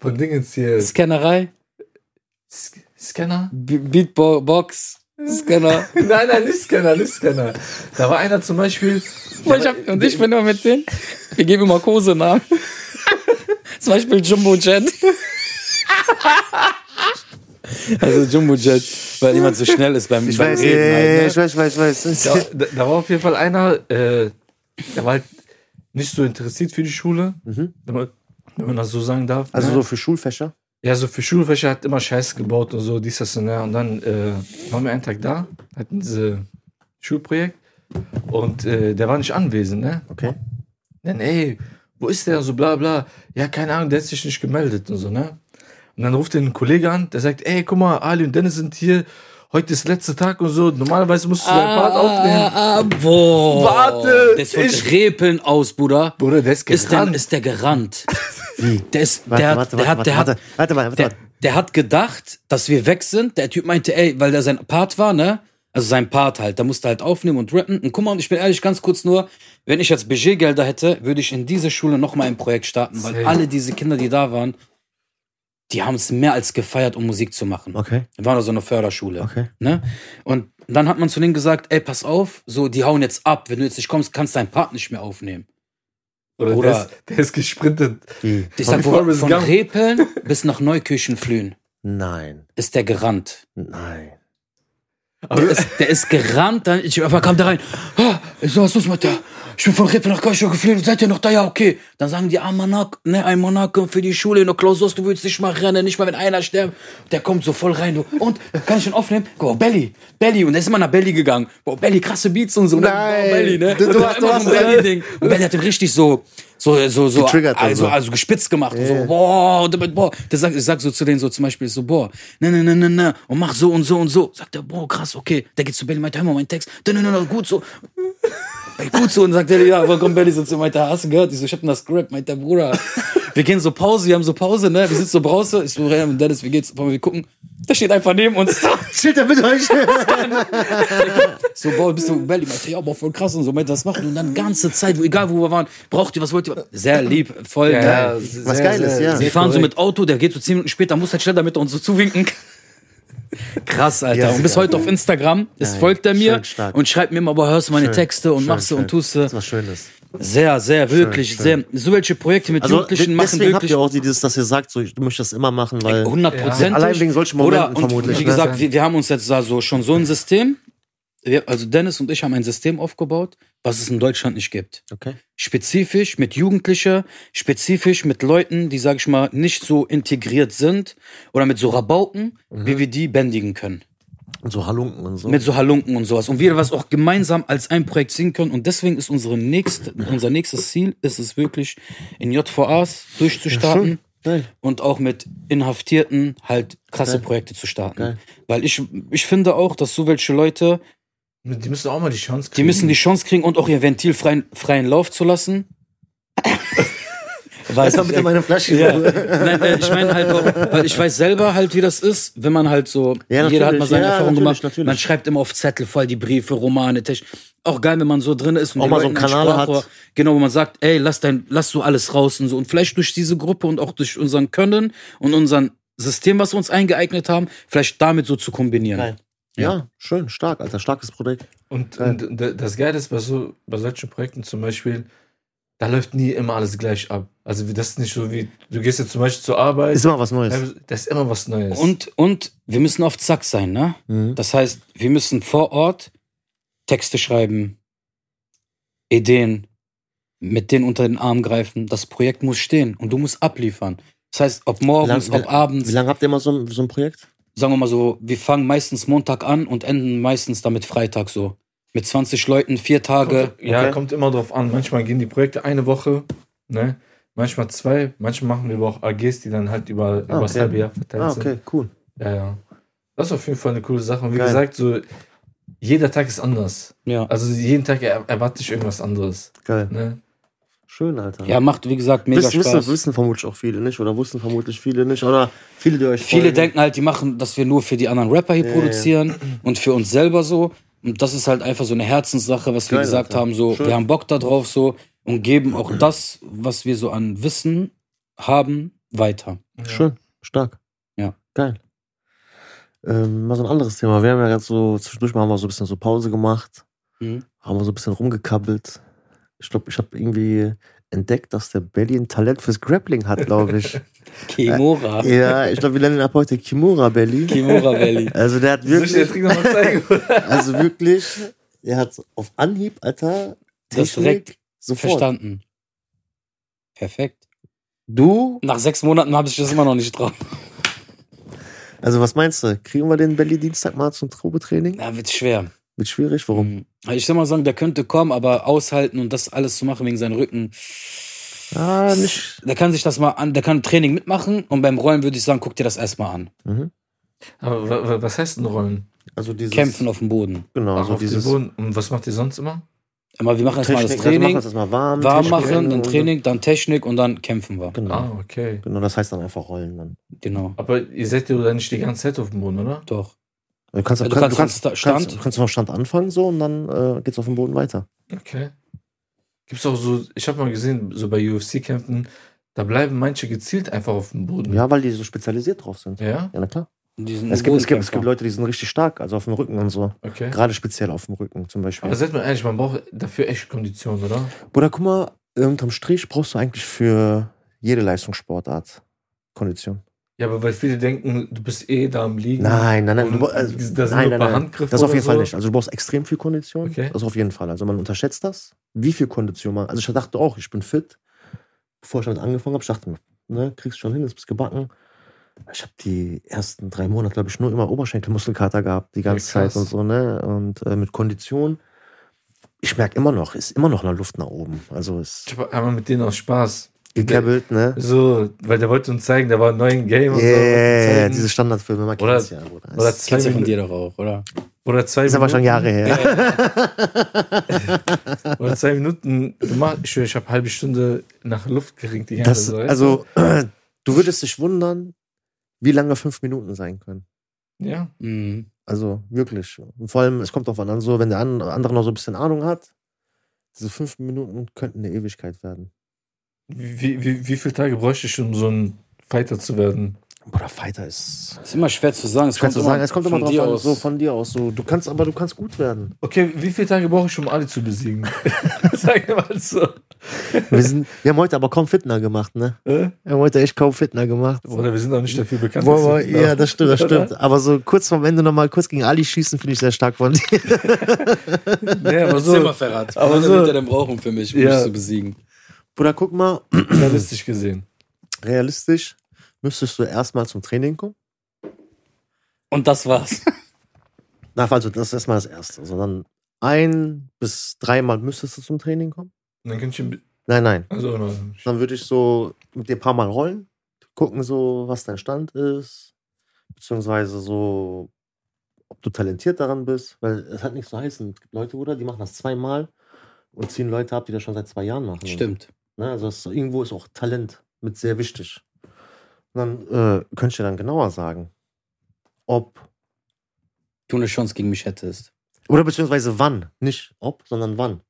von Dingens hier, Scannerei? S Scanner? B- Beatbox? Scanner? [LAUGHS] nein, nein, nicht Scanner, nicht Scanner. Da war einer zum Beispiel, Boah, ich hab, und ich bin immer mit denen. Wir geben immer Kosenamen. [LAUGHS] Zum Beispiel Jumbo Jet. [LAUGHS] Also Jumbo Jet, weil jemand so schnell ist beim, Ich beim weiß, Reden. ja, halt, ne? ich weiß, ich weiß, ich da, weiß. da, da war auf jeden Fall einer, äh, der war halt nicht so interessiert für die Schule, Mhm. wenn man, wenn man das so sagen darf. Also ne? so für Schulfächer? Ja, so für Schulfächer hat immer Scheiße gebaut und so, dies, das und ja. Und dann äh, waren wir einen Tag da, hatten diese Schulprojekt und äh, der war nicht anwesend, ne? Okay. Dann, ey, wo ist der? So bla bla. Ja, keine Ahnung, der hat sich nicht gemeldet und so, ne? Und dann ruft er einen Kollege an, der sagt, ey, guck mal, Ali und Dennis sind hier, heute ist letzter Tag und so, normalerweise musst du deinen Part aufnehmen. Ah, ah, boah. Warte, Das wird ich- Repeln aus, Bruder. Bruder, der ist Ist der, gerannt. ist der gerannt? [LAUGHS] Wie? Der ist, Warte, der, warte, der warte, hat, der warte, hat, warte, warte, der, warte. der hat gedacht, dass wir weg sind. Der Typ meinte, ey, weil der sein Part war, ne? Also sein Part halt, da musste halt aufnehmen und rappen. Und guck mal, und ich bin ehrlich ganz kurz nur, wenn ich jetzt Budgetgelder hätte, würde ich in diese Schule nochmal ein Projekt starten, weil alle diese Kinder, die da waren, die haben es mehr als gefeiert, um Musik zu machen. Okay, waren da so eine Förderschule. okay. Ne? Und dann hat man zu denen gesagt, ey, pass auf, so, die hauen jetzt ab. Wenn du jetzt nicht kommst, kannst dein Part nicht mehr aufnehmen. Oder Bruder. der, ist, der ist gesprintet. Wie? Ich sag, Von wo, von. Repeln bis nach Neukirchenflühen Nein, ist der gerannt. nein. Der ist, der ist gerannt, dann ich einfach kam da rein. Ah, ich so, was ist los mit der? Ich bin von Rippe nach Kirche geflogen, seid ihr noch da? Ja, okay. Dann sagen die, ah, Manak, ne, ein Manak für die Schule in der Klausur, du willst nicht mal rennen, nicht mal wenn einer stirbt. Der kommt so voll rein, du. Und, kann ich den aufnehmen? Guck, Belly, Belly. Und der ist immer nach Belly gegangen. Boah, Belly, krasse Beats und so. Dann, Nein. boah, Belly, ne? Du- du hast- du hast- ein Belly-Ding. Und Belly hat den richtig so, so, so, so, Getriggert also, so. also gespitzt gemacht. Ja. so, boah, boah. Der sagt, ich sag so zu denen so zum Beispiel so, boah, ne, ne, ne, ne, ne, und mach so und so und so. Sagt er, boah, krass, okay. Der geht zu Belly, meint, hör mal meinen Text. Ne, ne, ne, gut so. Ey, gut so. Und sagt er, ja, aber komm, Belly so zu mir, meint, er, hast du gehört? Ich so, ich hab denn das Script, meint der Bruder. Wir gehen so Pause, wir haben so Pause, ne, wir sitzen so Brause. Ich so, Ren und Dennis, wie geht's? Wollen wir gucken? Der steht einfach neben uns. [LAUGHS] Steht da mit euch? So, boah, bist du Belly? Meinte, ja, aber voll krass und so, meinte, das machen. Und dann ganze Zeit, wo, egal wo wir waren, braucht ihr, was wollt ihr? Sehr lieb, voll geil. Was Geiles, ja. Wir fahren so mit Auto, der geht so zehn Minuten später, muss halt schnell damit uns so zuwinken. Krass, Alter. Ja, und bis heute auf Instagram, es Geil. folgt er mir Schön und schreibt mir immer, aber hörst du meine Schön. Texte und Schön, machst du und tust Das ist du. was Schönes. Sehr, sehr, wirklich, schön. sehr. So welche Projekte mit Also Jugendlichen machen deswegen habt wirklich ihr auch dieses, dass ihr sagt, so, ich- du möchtest das immer machen, weil 100 Prozent. Allein wegen solchen Momenten und vermutlich, Wie ne? gesagt, wir, wir haben uns jetzt da so schon so ein System. Wir, also Dennis und ich haben ein System aufgebaut, was es in Deutschland nicht gibt. okay. spezifisch mit Jugendlichen, spezifisch mit Leuten, die, sag ich mal, nicht so integriert sind oder mit so Rabauken, wie wir die bändigen können. Und so Halunken und so. Mit so Halunken und sowas. Und wir was auch gemeinsam als ein Projekt singen können. Und deswegen ist unsere nächste, unser nächstes Ziel, ist es wirklich, in JVAs durchzustarten. Geil. und auch mit Inhaftierten halt krasse Geil. Projekte zu starten. Geil. Weil ich, ich finde auch, dass so welche Leute, Die müssen auch mal die Chance kriegen. die müssen die Chance kriegen und auch ihr Ventil freien, freien Lauf zu lassen. [LAUGHS] Weiß mal ich, bitte meine Flasche. Ja. Nein, äh, ich meine halt auch, weil ich weiß selber halt, wie das ist, wenn man halt so, Ja, jeder hat mal seine ja, Erfahrung natürlich, gemacht. natürlich. Man schreibt immer auf Zettel voll die Briefe, Romane, Text. Auch geil, wenn man so drin ist und Auch mal so einen Kanal hat. Genau, wo man sagt, ey, lass dein, lass so alles raus und so. Und vielleicht durch diese Gruppe und auch durch unseren Können und unseren System, was wir uns eingeeignet haben, vielleicht damit so zu kombinieren. Geil. Ja, schön, stark, Alter. Starkes Projekt. Und, und d- das Geile ist bei, so, bei solchen Projekten zum Beispiel, da läuft nie immer alles gleich ab. Also wie- das ist nicht so wie, du gehst jetzt zum Beispiel zur Arbeit, Ist immer was Neues. das ist immer was Neues. Und, und wir müssen auf Zack sein, ne? Mhm. Das heißt, wir müssen vor Ort Texte schreiben, Ideen, mit denen unter den Arm greifen. Das Projekt muss stehen und du musst abliefern. Das heißt, ob morgens, lang- ob abends, Wie lange habt ihr immer so, ein- so ein Projekt? Sagen wir mal so, wir fangen meistens Montag an und enden meistens damit Freitag so. Mit 20 Leuten, vier Tage. Kommt, ja, Okay. kommt immer drauf an. Manchmal gehen die Projekte eine Woche, ne? Manchmal zwei, manchmal machen wir aber auch AGs, die dann halt über, über das okay. halbe Jahr verteilt Ah, sind. okay, cool. Ja, ja. Das ist auf jeden Fall eine coole Sache. Und wie Geil. gesagt, so jeder Tag ist anders. Ja. Also jeden Tag er, erwarte ich irgendwas anderes. Geil. Ne? Schön, Alter. Ja, macht, wie gesagt, mega wissen, Spaß. wissen, wissen vermutlich auch viele nicht oder wussten vermutlich viele nicht oder viele, die euch Viele folgen. denken halt, die machen, dass wir nur für die anderen Rapper hier Ja, produzieren und für uns selber so. Und das ist halt einfach so eine Herzenssache, was wir Geil, gesagt Alter. haben. So, Schön. wir haben Bock da drauf so und geben auch [CLEARS THROAT] das, was wir so an Wissen haben, weiter. Schön, stark. Ja. Geil. Ähm, mal so ein anderes Thema. Wir haben ja gerade so, zwischendurch mal haben wir so ein bisschen so Pause gemacht, Mhm. haben wir so ein bisschen rumgekabbelt. Ich glaube, ich habe irgendwie entdeckt, dass der Belly ein Talent fürs Grappling hat, glaube ich. [LAUGHS] Kimura. ja, ich glaube, wir nennen ihn ab heute Kimura Belly. Kimura Valley. Also der hat Soll ich dir den wirklich, Trick nochmal zeigen? [LAUGHS] also wirklich, er hat auf Anhieb, Alter, Das Technik direkt sofort. Verstanden. Perfekt. Du, Nach sechs Monaten habe ich das immer noch nicht drauf. also was meinst du? Kriegen wir den Belly Dienstag mal zum Probetraining? Na, wird schwer. Wird schwierig, warum? Mhm. Ich soll mal sagen, der könnte kommen, aber aushalten und das alles zu machen wegen seinem Rücken. Ah, nicht. Der kann sich das mal an, der kann Training mitmachen und beim Rollen würde ich sagen, guck dir das erstmal an. Mhm. Aber wa- wa- was heißt denn Rollen? Also dieses Kämpfen auf dem Boden. Genau, Ach, so auf dem dieses Boden. Und was macht ihr sonst immer? Aber wir machen erstmal das also machen Training, wir das erstmal warm, warm machen, dann und- Training, dann Technik und dann kämpfen wir. Genau. Ah, okay. Genau, das heißt dann einfach rollen dann. Genau. Aber ihr seid ja dann nicht die ganze Zeit auf dem Boden, oder? Doch. Du kannst, Ja, du du kannst, du kannst, Sta- kannst, Stand- kannst, vom Stand anfangen so und dann äh, geht's auf dem Boden weiter. Okay. Gibt's auch so, ich habe mal gesehen, so bei UFC-Kämpfen, da bleiben manche gezielt einfach auf dem Boden. Ja, weil die so spezialisiert drauf sind. Ja? Ja, na klar. Es gibt, es, gibt, es gibt Leute, die sind richtig stark, also auf dem Rücken und so. Okay. Gerade speziell auf dem Rücken zum Beispiel. Aber seid mal ehrlich, man braucht dafür echt Kondition, oder? Bruder, guck mal, unterm Strich brauchst du eigentlich für jede Leistungssportart Kondition. Ja, aber weil viele denken, du bist eh da am Liegen. Nein, nein, nein. Du, also, da sind nein, nein, nein. Handgriffe Das auf jeden Fall so. nicht. Also du brauchst extrem viel Kondition. Okay. Das auf jeden Fall. Also man unterschätzt das, wie viel Kondition man. Also ich dachte auch, ich bin fit. Bevor ich damit angefangen habe, ich dachte ne, kriegst schon hin, jetzt bist gebacken. Ich habe die ersten drei Monate, glaube ich, nur immer Oberschenkelmuskelkater gehabt, die ganze Ja. Zeit und so, ne? Und äh, mit Kondition. Ich merke immer noch, ist immer noch eine Luft nach oben. Also es Ich habe einmal mit denen aus Spaß. Gekebbelt, ne? So, weil der wollte uns zeigen, der war neu im Game und so. Yeah, zeigen. diese Standardfilme, man Oder- kennt's ja, Bruder. oder zwei Kennst du von Minuten, dir doch auch, oder? oder zwei ist aber schon Minuten- Jahre her. [LAUGHS] Oder zwei Minuten gemacht. Ich, ich habe halbe Stunde nach Luft geringt die ganze Das, Zeit. also, du würdest dich wundern, wie lange fünf Minuten sein können. Ja. Mhm. Also wirklich. Und vor allem, es kommt auf an, so, wenn der an- andere noch so ein bisschen Ahnung hat, diese fünf Minuten könnten eine Ewigkeit werden. Wie, wie, wie viele Tage bräuchte ich, um so ein Fighter zu werden? Bruder, Fighter ist. Ist immer schwer zu sagen. Es Schwer zu sagen, es kommt immer von drauf dir an, aus. so von dir aus. So, du kannst, aber du kannst gut werden. Okay, wie viele Tage brauche ich, um alle zu besiegen? [LAUGHS] Sag mal so. Wir, sind, wir haben heute aber kaum Fitner gemacht, ne? Äh? Wir haben heute echt kaum Fitner gemacht. Oder wir sind auch nicht dafür bekannt. Boah, boah, ja, das stimmt, das Oder? stimmt. Aber so kurz vorm Ende nochmal kurz gegen Ali schießen, finde ich sehr stark von dir. [LAUGHS] Nee, aber Das ist immer so verrat. aber so wird er denn brauchen für mich, um Ja. mich zu besiegen. Bruder, guck mal, realistisch gesehen. realistisch müsstest du erstmal zum Training kommen. Und das war's. [LAUGHS] Na, also das ist erstmal das Erste. Sondern ein bis dreimal müsstest du zum Training kommen. Und dann könnte ich. ein- Nein, nein. Also, no, Dann würde ich so mit dir ein paar Mal rollen, gucken so, was dein Stand ist, beziehungsweise so, ob du talentiert daran bist, weil es hat nichts zu heißen. Es gibt Leute, Bruder, die machen das zweimal und ziehen Leute ab, die das schon seit zwei Jahren machen. Stimmt. Ne? Also das, irgendwo ist auch Talent mit sehr wichtig. Und dann äh, könnte ich dir dann genauer sagen, ob Du eine Chance gegen mich hättest. oder beziehungsweise wann, nicht ob, sondern wann.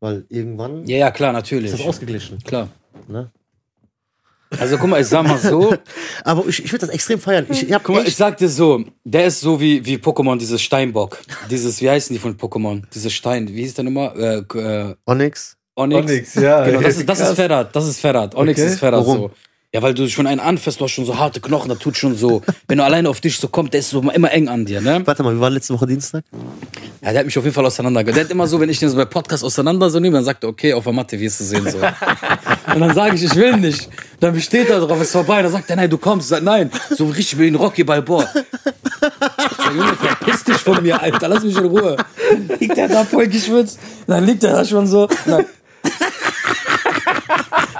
Weil irgendwann Ja, ja, klar, natürlich. ist das ausgeglichen. Klar. Ne? Also guck mal, ich sag mal so. [LAUGHS] Aber ich, ich würde das extrem feiern. Ich, ich Guck mal, ich sag dir so, der ist so wie, wie Pokémon, dieses Steinbock. Dieses, wie heißen die von Pokémon? Dieses Stein, wie hieß der nochmal? Äh, äh, Onyx. Onyx. Onyx, ja. Genau, das ist, das ist Ferrat, das ist Ferrat. Onyx Okay. ist Ferrat Warum? so. Ja, weil du schon einen anfasst, du hast schon so harte Knochen, da tut schon so, wenn du alleine auf dich so kommst, der ist so immer eng an dir, ne? Warte mal, wir waren letzte Woche Dienstag. Ja, der hat mich auf jeden Fall auseinandergenommen. Der hat immer so, wenn ich den so bei Podcast auseinander so nehme, dann sagt er, okay, auf der Matte wirst du sehen, so. [LAUGHS] Und dann sage ich, ich will nicht. Dann besteht er drauf, ist vorbei. Dann sagt er, nein, du kommst. Ich sag, nein, so richtig wie ein Rocky Balboa. Junge, verpiss dich von mir, Alter, lass mich in Ruhe. Dann liegt er da voll geschwitzt. Dann liegt er da schon so. Dann,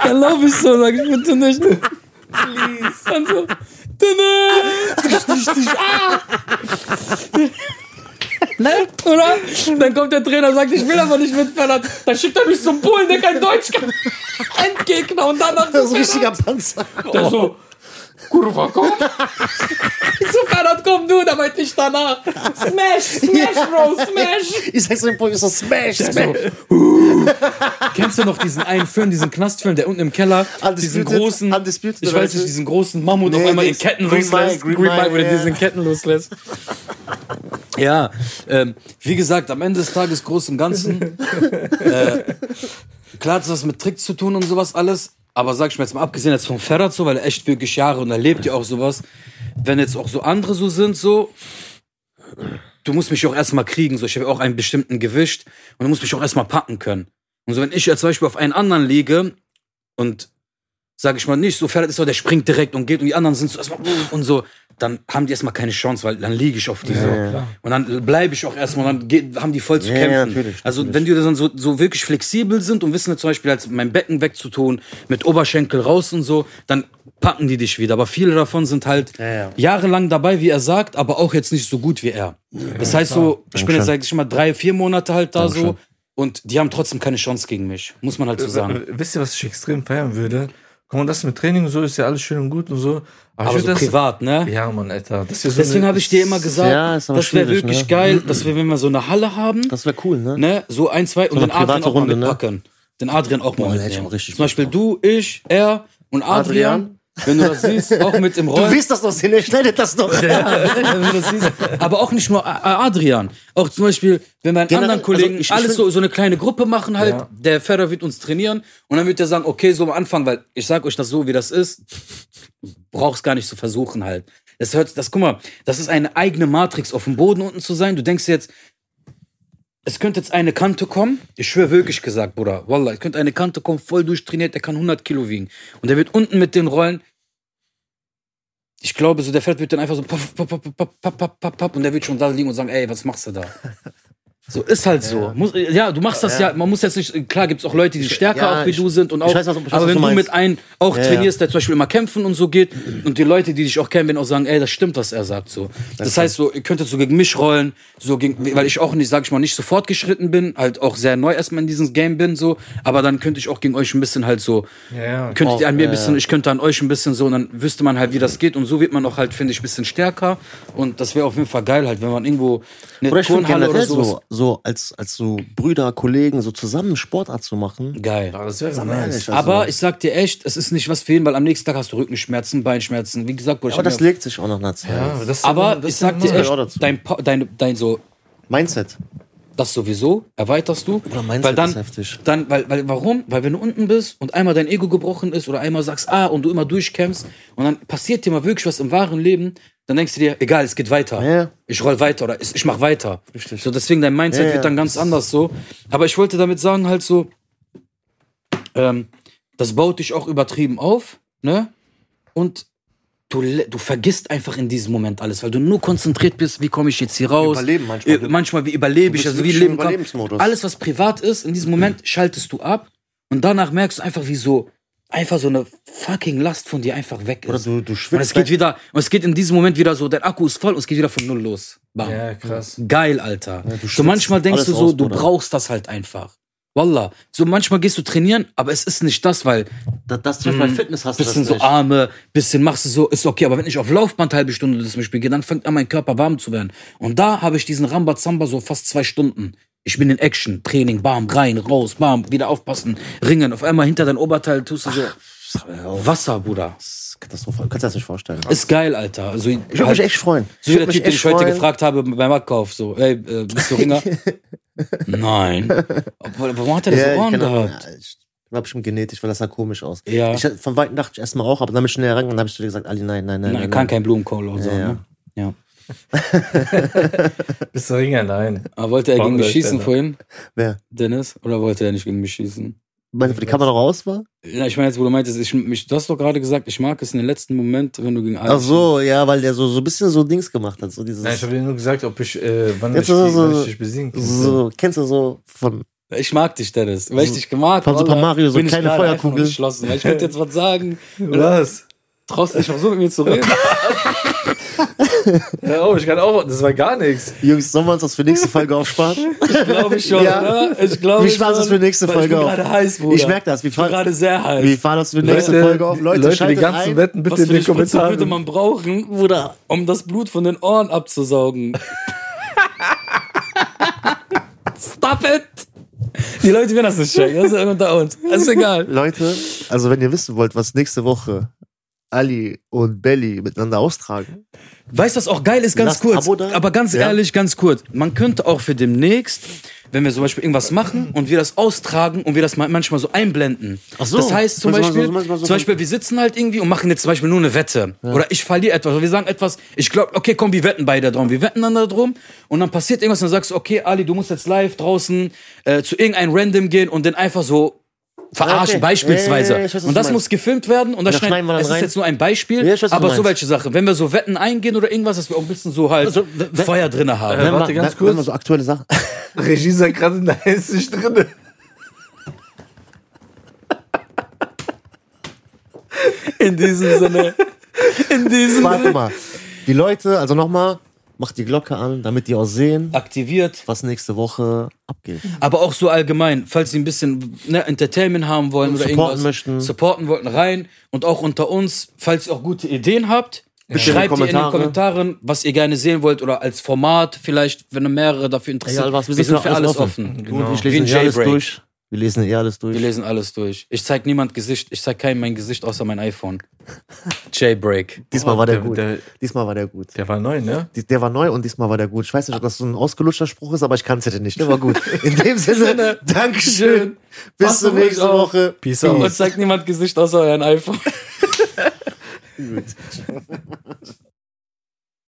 dann laufe ich so, sag ich, bitte nicht. Please. Dann so, ah. Ne? Oder? Dann kommt der Trainer und sagt, ich will aber nicht mit. Dann schickt er mich zum Polen, der kein Deutsch kann. Endgegner und danach Das ist so ein richtiger Panzer. der so, Kurva, komm. Ich [LAUGHS] so, Ferrat, komm du, da meinte ich danach. Smash, smash, Bro, smash. Ich sag's dem so Smash, Smash. so, uh. Kennst du noch diesen einen Film, diesen Knastfilm, der unten im Keller, diesen Undisputed- großen, Undisputed, ich weiß nicht, diesen großen Mammut Nee, auf einmal in Ketten Green loslässt. Green Green Mile, wo der diesen Ketten loslässt. Ja, ähm, wie gesagt, am Ende des Tages, groß und Ganzen, [LAUGHS] äh, klar hat das mit Tricks zu tun und sowas alles, aber sag ich mir jetzt mal, abgesehen jetzt vom Ferrat so, weil er echt wirklich Jahre und erlebt ja auch sowas, wenn jetzt auch so andere so sind, so, du musst mich auch erstmal kriegen, so, ich habe auch einen bestimmten Gewicht und du musst mich auch erstmal packen können. Und so, wenn ich jetzt zum Beispiel auf einen anderen liege und sag ich mal nicht, so Ferrat ist so, der springt direkt und geht und die anderen sind so erstmal und so, dann haben die erstmal keine Chance, weil dann liege ich auf die so. Und dann bleibe ich auch erstmal, dann geht, haben die voll zu Ja, ja, kämpfen. natürlich, also natürlich. wenn die dann so, so wirklich flexibel sind und wissen zum Beispiel, als mein Becken wegzutun, mit Oberschenkel raus und so, dann packen die dich wieder. Aber viele davon sind halt ja. jahrelang dabei, wie er sagt, aber auch jetzt nicht so gut wie er. Das heißt so, ich bin jetzt sag ich mal drei, vier Monate halt da so und die haben trotzdem keine Chance gegen mich. Muss man halt so sagen. Äh, Wisst ihr, was ich extrem feiern würde? Guck mal, das mit Training und so ist ja alles schön und gut und so. Aber ich so das, privat, ne? Ja, Mann, Alter. Das ist ja so Deswegen habe ich dir immer gesagt, Ja, aber das wäre wirklich ne? geil, dass wir, wenn wir so eine Halle haben, Das wäre cool, ne? ne, so ein, zwei und eine den Adrian auch mal Runde, ne? mitpacken. Den Adrian auch mal Boah, mitnehmen. Zum Beispiel du, ich, er und Adrian. Adrian. Wenn du das siehst, auch mit im Du Rollen. willst das doch sehen, er schneidet das doch. wenn du das siehst. Aber auch nicht nur Adrian. Auch zum Beispiel, wenn wir einen Generell, anderen Kollegen also ich- alles so, so eine kleine Gruppe machen halt, Ja. der Ferrer wird uns trainieren und dann wird er sagen, okay, so am Anfang, weil ich sag euch das so, wie das ist, brauchst gar nicht zu versuchen halt. Das hört, das, guck mal, das ist eine eigene Matrix auf dem Boden unten zu sein. Du denkst jetzt, es könnte jetzt eine Kante kommen. Ich schwöre wirklich gesagt, Bruder. Wallah, es könnte eine Kante kommen, voll durchtrainiert. der kann 100 Kilo wiegen. Und der wird unten mit den Rollen. Ich glaube, so der Feld wird dann einfach so und der wird schon da liegen und sagen, ey, was machst du da? [LAUGHS] So ist halt so. Muss, ja, du machst das ja. man muss jetzt nicht, klar gibt's auch Leute, die stärker ja, auch wie ich- du sind und auch, weiß, was- weiß, aber wenn du du mit einem auch Ja, ja. trainierst, der zum Beispiel immer kämpfen und so geht und die Leute, die dich auch kennen, werden auch sagen, ey, das stimmt, was er sagt so. Das, heißt so, ihr könntet so gegen mich rollen, so gegen, weil ich auch nicht, sag ich mal, nicht so fortgeschritten bin, halt auch sehr neu erstmal in diesem Game bin so, aber dann könnte ich auch gegen euch ein bisschen halt so, Ja, ja. könntet ihr an mir ein ja, bisschen, ich könnte an euch ein bisschen so, und dann wüsste man halt, wie das geht und so wird man auch halt, finde ich, ein bisschen stärker und das wäre auf jeden Fall geil halt, wenn man irgendwo eine Oder Turnhalle oder so. so, so als, als so Brüder, Kollegen, so zusammen Sportart zu machen. Geil. Ja, das wäre Sag so mal nice. ehrlich, also- Aber ich sag dir echt, es ist nicht was ihn, weil am nächsten Tag hast du Rückenschmerzen, Beinschmerzen. Wie gesagt, ich aber das legt sich auch nach einer Zeit. Ja, aber das ich sag dir echt, dein, dein, dein so, Mindset. Das sowieso erweiterst du. Oder Mindset weil dann, ist heftig. dann, weil, weil, warum? Weil wenn du unten bist und einmal dein Ego gebrochen ist oder einmal sagst, ah, und du immer durchkämpfst und dann passiert dir mal wirklich was im wahren Leben, dann denkst du dir, egal, es geht weiter. Ja. Ich roll weiter oder ich mach weiter. Richtig. So, deswegen dein Mindset Ja, wird dann ganz anders so. Aber ich wollte damit sagen, halt so, ähm, das baut dich auch übertrieben auf, ne? Und du, du vergisst einfach in diesem Moment alles, weil du nur konzentriert bist, wie komme ich jetzt hier raus? Überleben manchmal. Äh, manchmal, wie überlebe ich, also wie leben kann. Überlebensmodus. Alles, was privat ist, in diesem Moment schaltest du ab und danach merkst du einfach, wie so, einfach so eine fucking Last von dir einfach weg ist. Oder du, du und schwitzt. es geht wieder, und es geht in diesem Moment wieder so, dein Akku ist voll und es geht wieder von null los. Bam. Ja, krass. Geil, Alter. du so manchmal denkst du so, raus, du brauchst das halt einfach. Wallah. So manchmal gehst du trainieren, aber es ist nicht das, weil das, das zum Beispiel bei Fitness hast du das bisschen so nicht. Arme, bisschen machst du so, ist okay, aber wenn ich auf Laufband halbe Stunde das Beispiel gehe, dann fängt an mein Körper warm zu werden. Und da habe ich diesen Rambazamba so fast zwei Stunden. Ich bin in Action, Training, bam, rein, raus, bam, wieder aufpassen, ringen. Auf einmal hinter dein Oberteil tust du so Wasser, Bruder. das ist katastrophal. Kannst du dir das nicht vorstellen. Ist geil, Alter. Also, Ich würde mich echt freuen. So wie der Typ, den ich heute freuen. gefragt habe beim Abkauf, so, ey, äh, bist du Ringer? [LAUGHS] Nein. [LAUGHS] Obwohl, warum hat er das Ja, Ohren kenn- gehabt? ich- War bestimmt genetisch, weil das sah komisch aus. Ja. Ich, von Weitem dachte ich erstmal auch, aber dann bin ich schnell herangegangen und habe ich zu dir gesagt, Ali, nein, nein, nein. Nein, nein, kann nein. kein Blumenkohl oder so. Ja. Ne? ja. [LAUGHS] Bist du Ring allein. Aber wollte er Warum gegen mich schießen vorhin, Wer? Dennis? Oder wollte er nicht gegen mich schießen? Meinst du, die Kamera raus war? Ja, ich meine jetzt, wo du meintest, ich, mich, du hast doch gerade gesagt, ich mag es in den letzten Moment, wenn du gegen Ach so, ja, weil der so, so ein bisschen so Dings gemacht hat. So dieses. Nein, ich habe dir nur gesagt, ob ich, äh, wann, Jetzt ich, so- wann ich dich besiegen kann. so, kennst du so von. Ich mag dich, Dennis. Weil ich dich gemag Von Super Mario, so ich kleine Feuerkugel. weil ich könnte jetzt was sagen. [LAUGHS] Was? Traust du dich auch so mit mir zu reden? [LAUGHS] [LAUGHS] [LAUGHS] Ja, oh, ich kann auch, das war gar nichts. Jungs, sollen wir uns das für nächste Folge aufsparen? glaube [LAUGHS] ich schon, Ja. oder? Ich glaube Wie sparen wir das für nächste Folge Ich bin auf? gerade heiß, Bruder. Ich merke das. Wir fahren, gerade sehr heiß. wir fahren das für nächste Leute, Folge auf. Leute, Leute die ganzen ein. Wetten bitte Was in den Spritze würde Kommentaren. man brauchen, Bruder, um das Blut von den Ohren abzusaugen? Stop it! Die Leute werden das nicht checken, das ist unter uns. Das ist egal. Leute, also wenn ihr wissen wollt, was nächste Woche Ali und Belly miteinander austragen, Weißt du, was auch geil ist, ganz Lasst kurz. Aber ganz Ja. ehrlich, ganz kurz. Man könnte auch für demnächst, wenn wir zum Beispiel irgendwas machen und wir das austragen und wir das ma- manchmal so einblenden. Ach so. Das heißt zum so- Beispiel, du mal so zum Beispiel, wir sitzen halt irgendwie und machen jetzt zum Beispiel nur eine Wette. Oder ich verliere etwas. Oder wir sagen etwas, ich glaube, okay, komm, wir wetten beide drum. Wir wetten dann da drum und dann passiert irgendwas und dann sagst du, okay, Ali, du musst jetzt live draußen äh, zu irgendeinem Random gehen und den einfach so verarschen, Okay. beispielsweise. Ja, ja, weiß, und das muss gefilmt werden und das da schneiden, schneiden wir dann es ist rein. jetzt nur ein Beispiel, weiß, aber so welche Sachen. Wenn wir so Wetten eingehen oder irgendwas, dass wir auch ein bisschen so halt Also, w- w- Feuer drin haben. wenn, warte, ganz wenn, kurz. wenn wir so aktuelle Sachen. [LAUGHS] Regie sagt gerade, nein, ist nicht drin. In diesem Sinne. In diesem Warte Sinne. mal. Die Leute, also nochmal, macht die Glocke an, damit die auch sehen, Aktiviert. was nächste Woche abgeht. Aber auch so allgemein, falls Sie ein bisschen ne, Entertainment haben wollen Und oder supporten irgendwas möchten. supporten wollten, rein. Und auch unter uns, falls ihr auch gute Ideen habt, in die schreibt ihr in den Kommentare. Kommentaren, was ihr gerne sehen wollt oder als Format vielleicht, wenn mehrere dafür interessiert. Egal was, wir sind für alles offen. Du und ich Wie ein lesen eh alles durch. Wir lesen eh alles durch. Wir lesen alles durch. Ich zeig niemand Gesicht, ich zeig keinem mein Gesicht außer mein iPhone. [LAUGHS] Jailbreak. Diesmal war der, Der- gut. der- diesmal war der gut. Der war neu, ne? Die- Der war neu und diesmal war der gut. Ich weiß nicht, ob das so ein ausgelutschter Spruch ist, aber ich kannte den nicht. Der war gut. In dem [LAUGHS] Sinne, Dankeschön. Bis zur auf nächsten auf. Woche. Peace Und out. zeigt niemand Gesicht außer euren iPhone. [LAUGHS] Gut.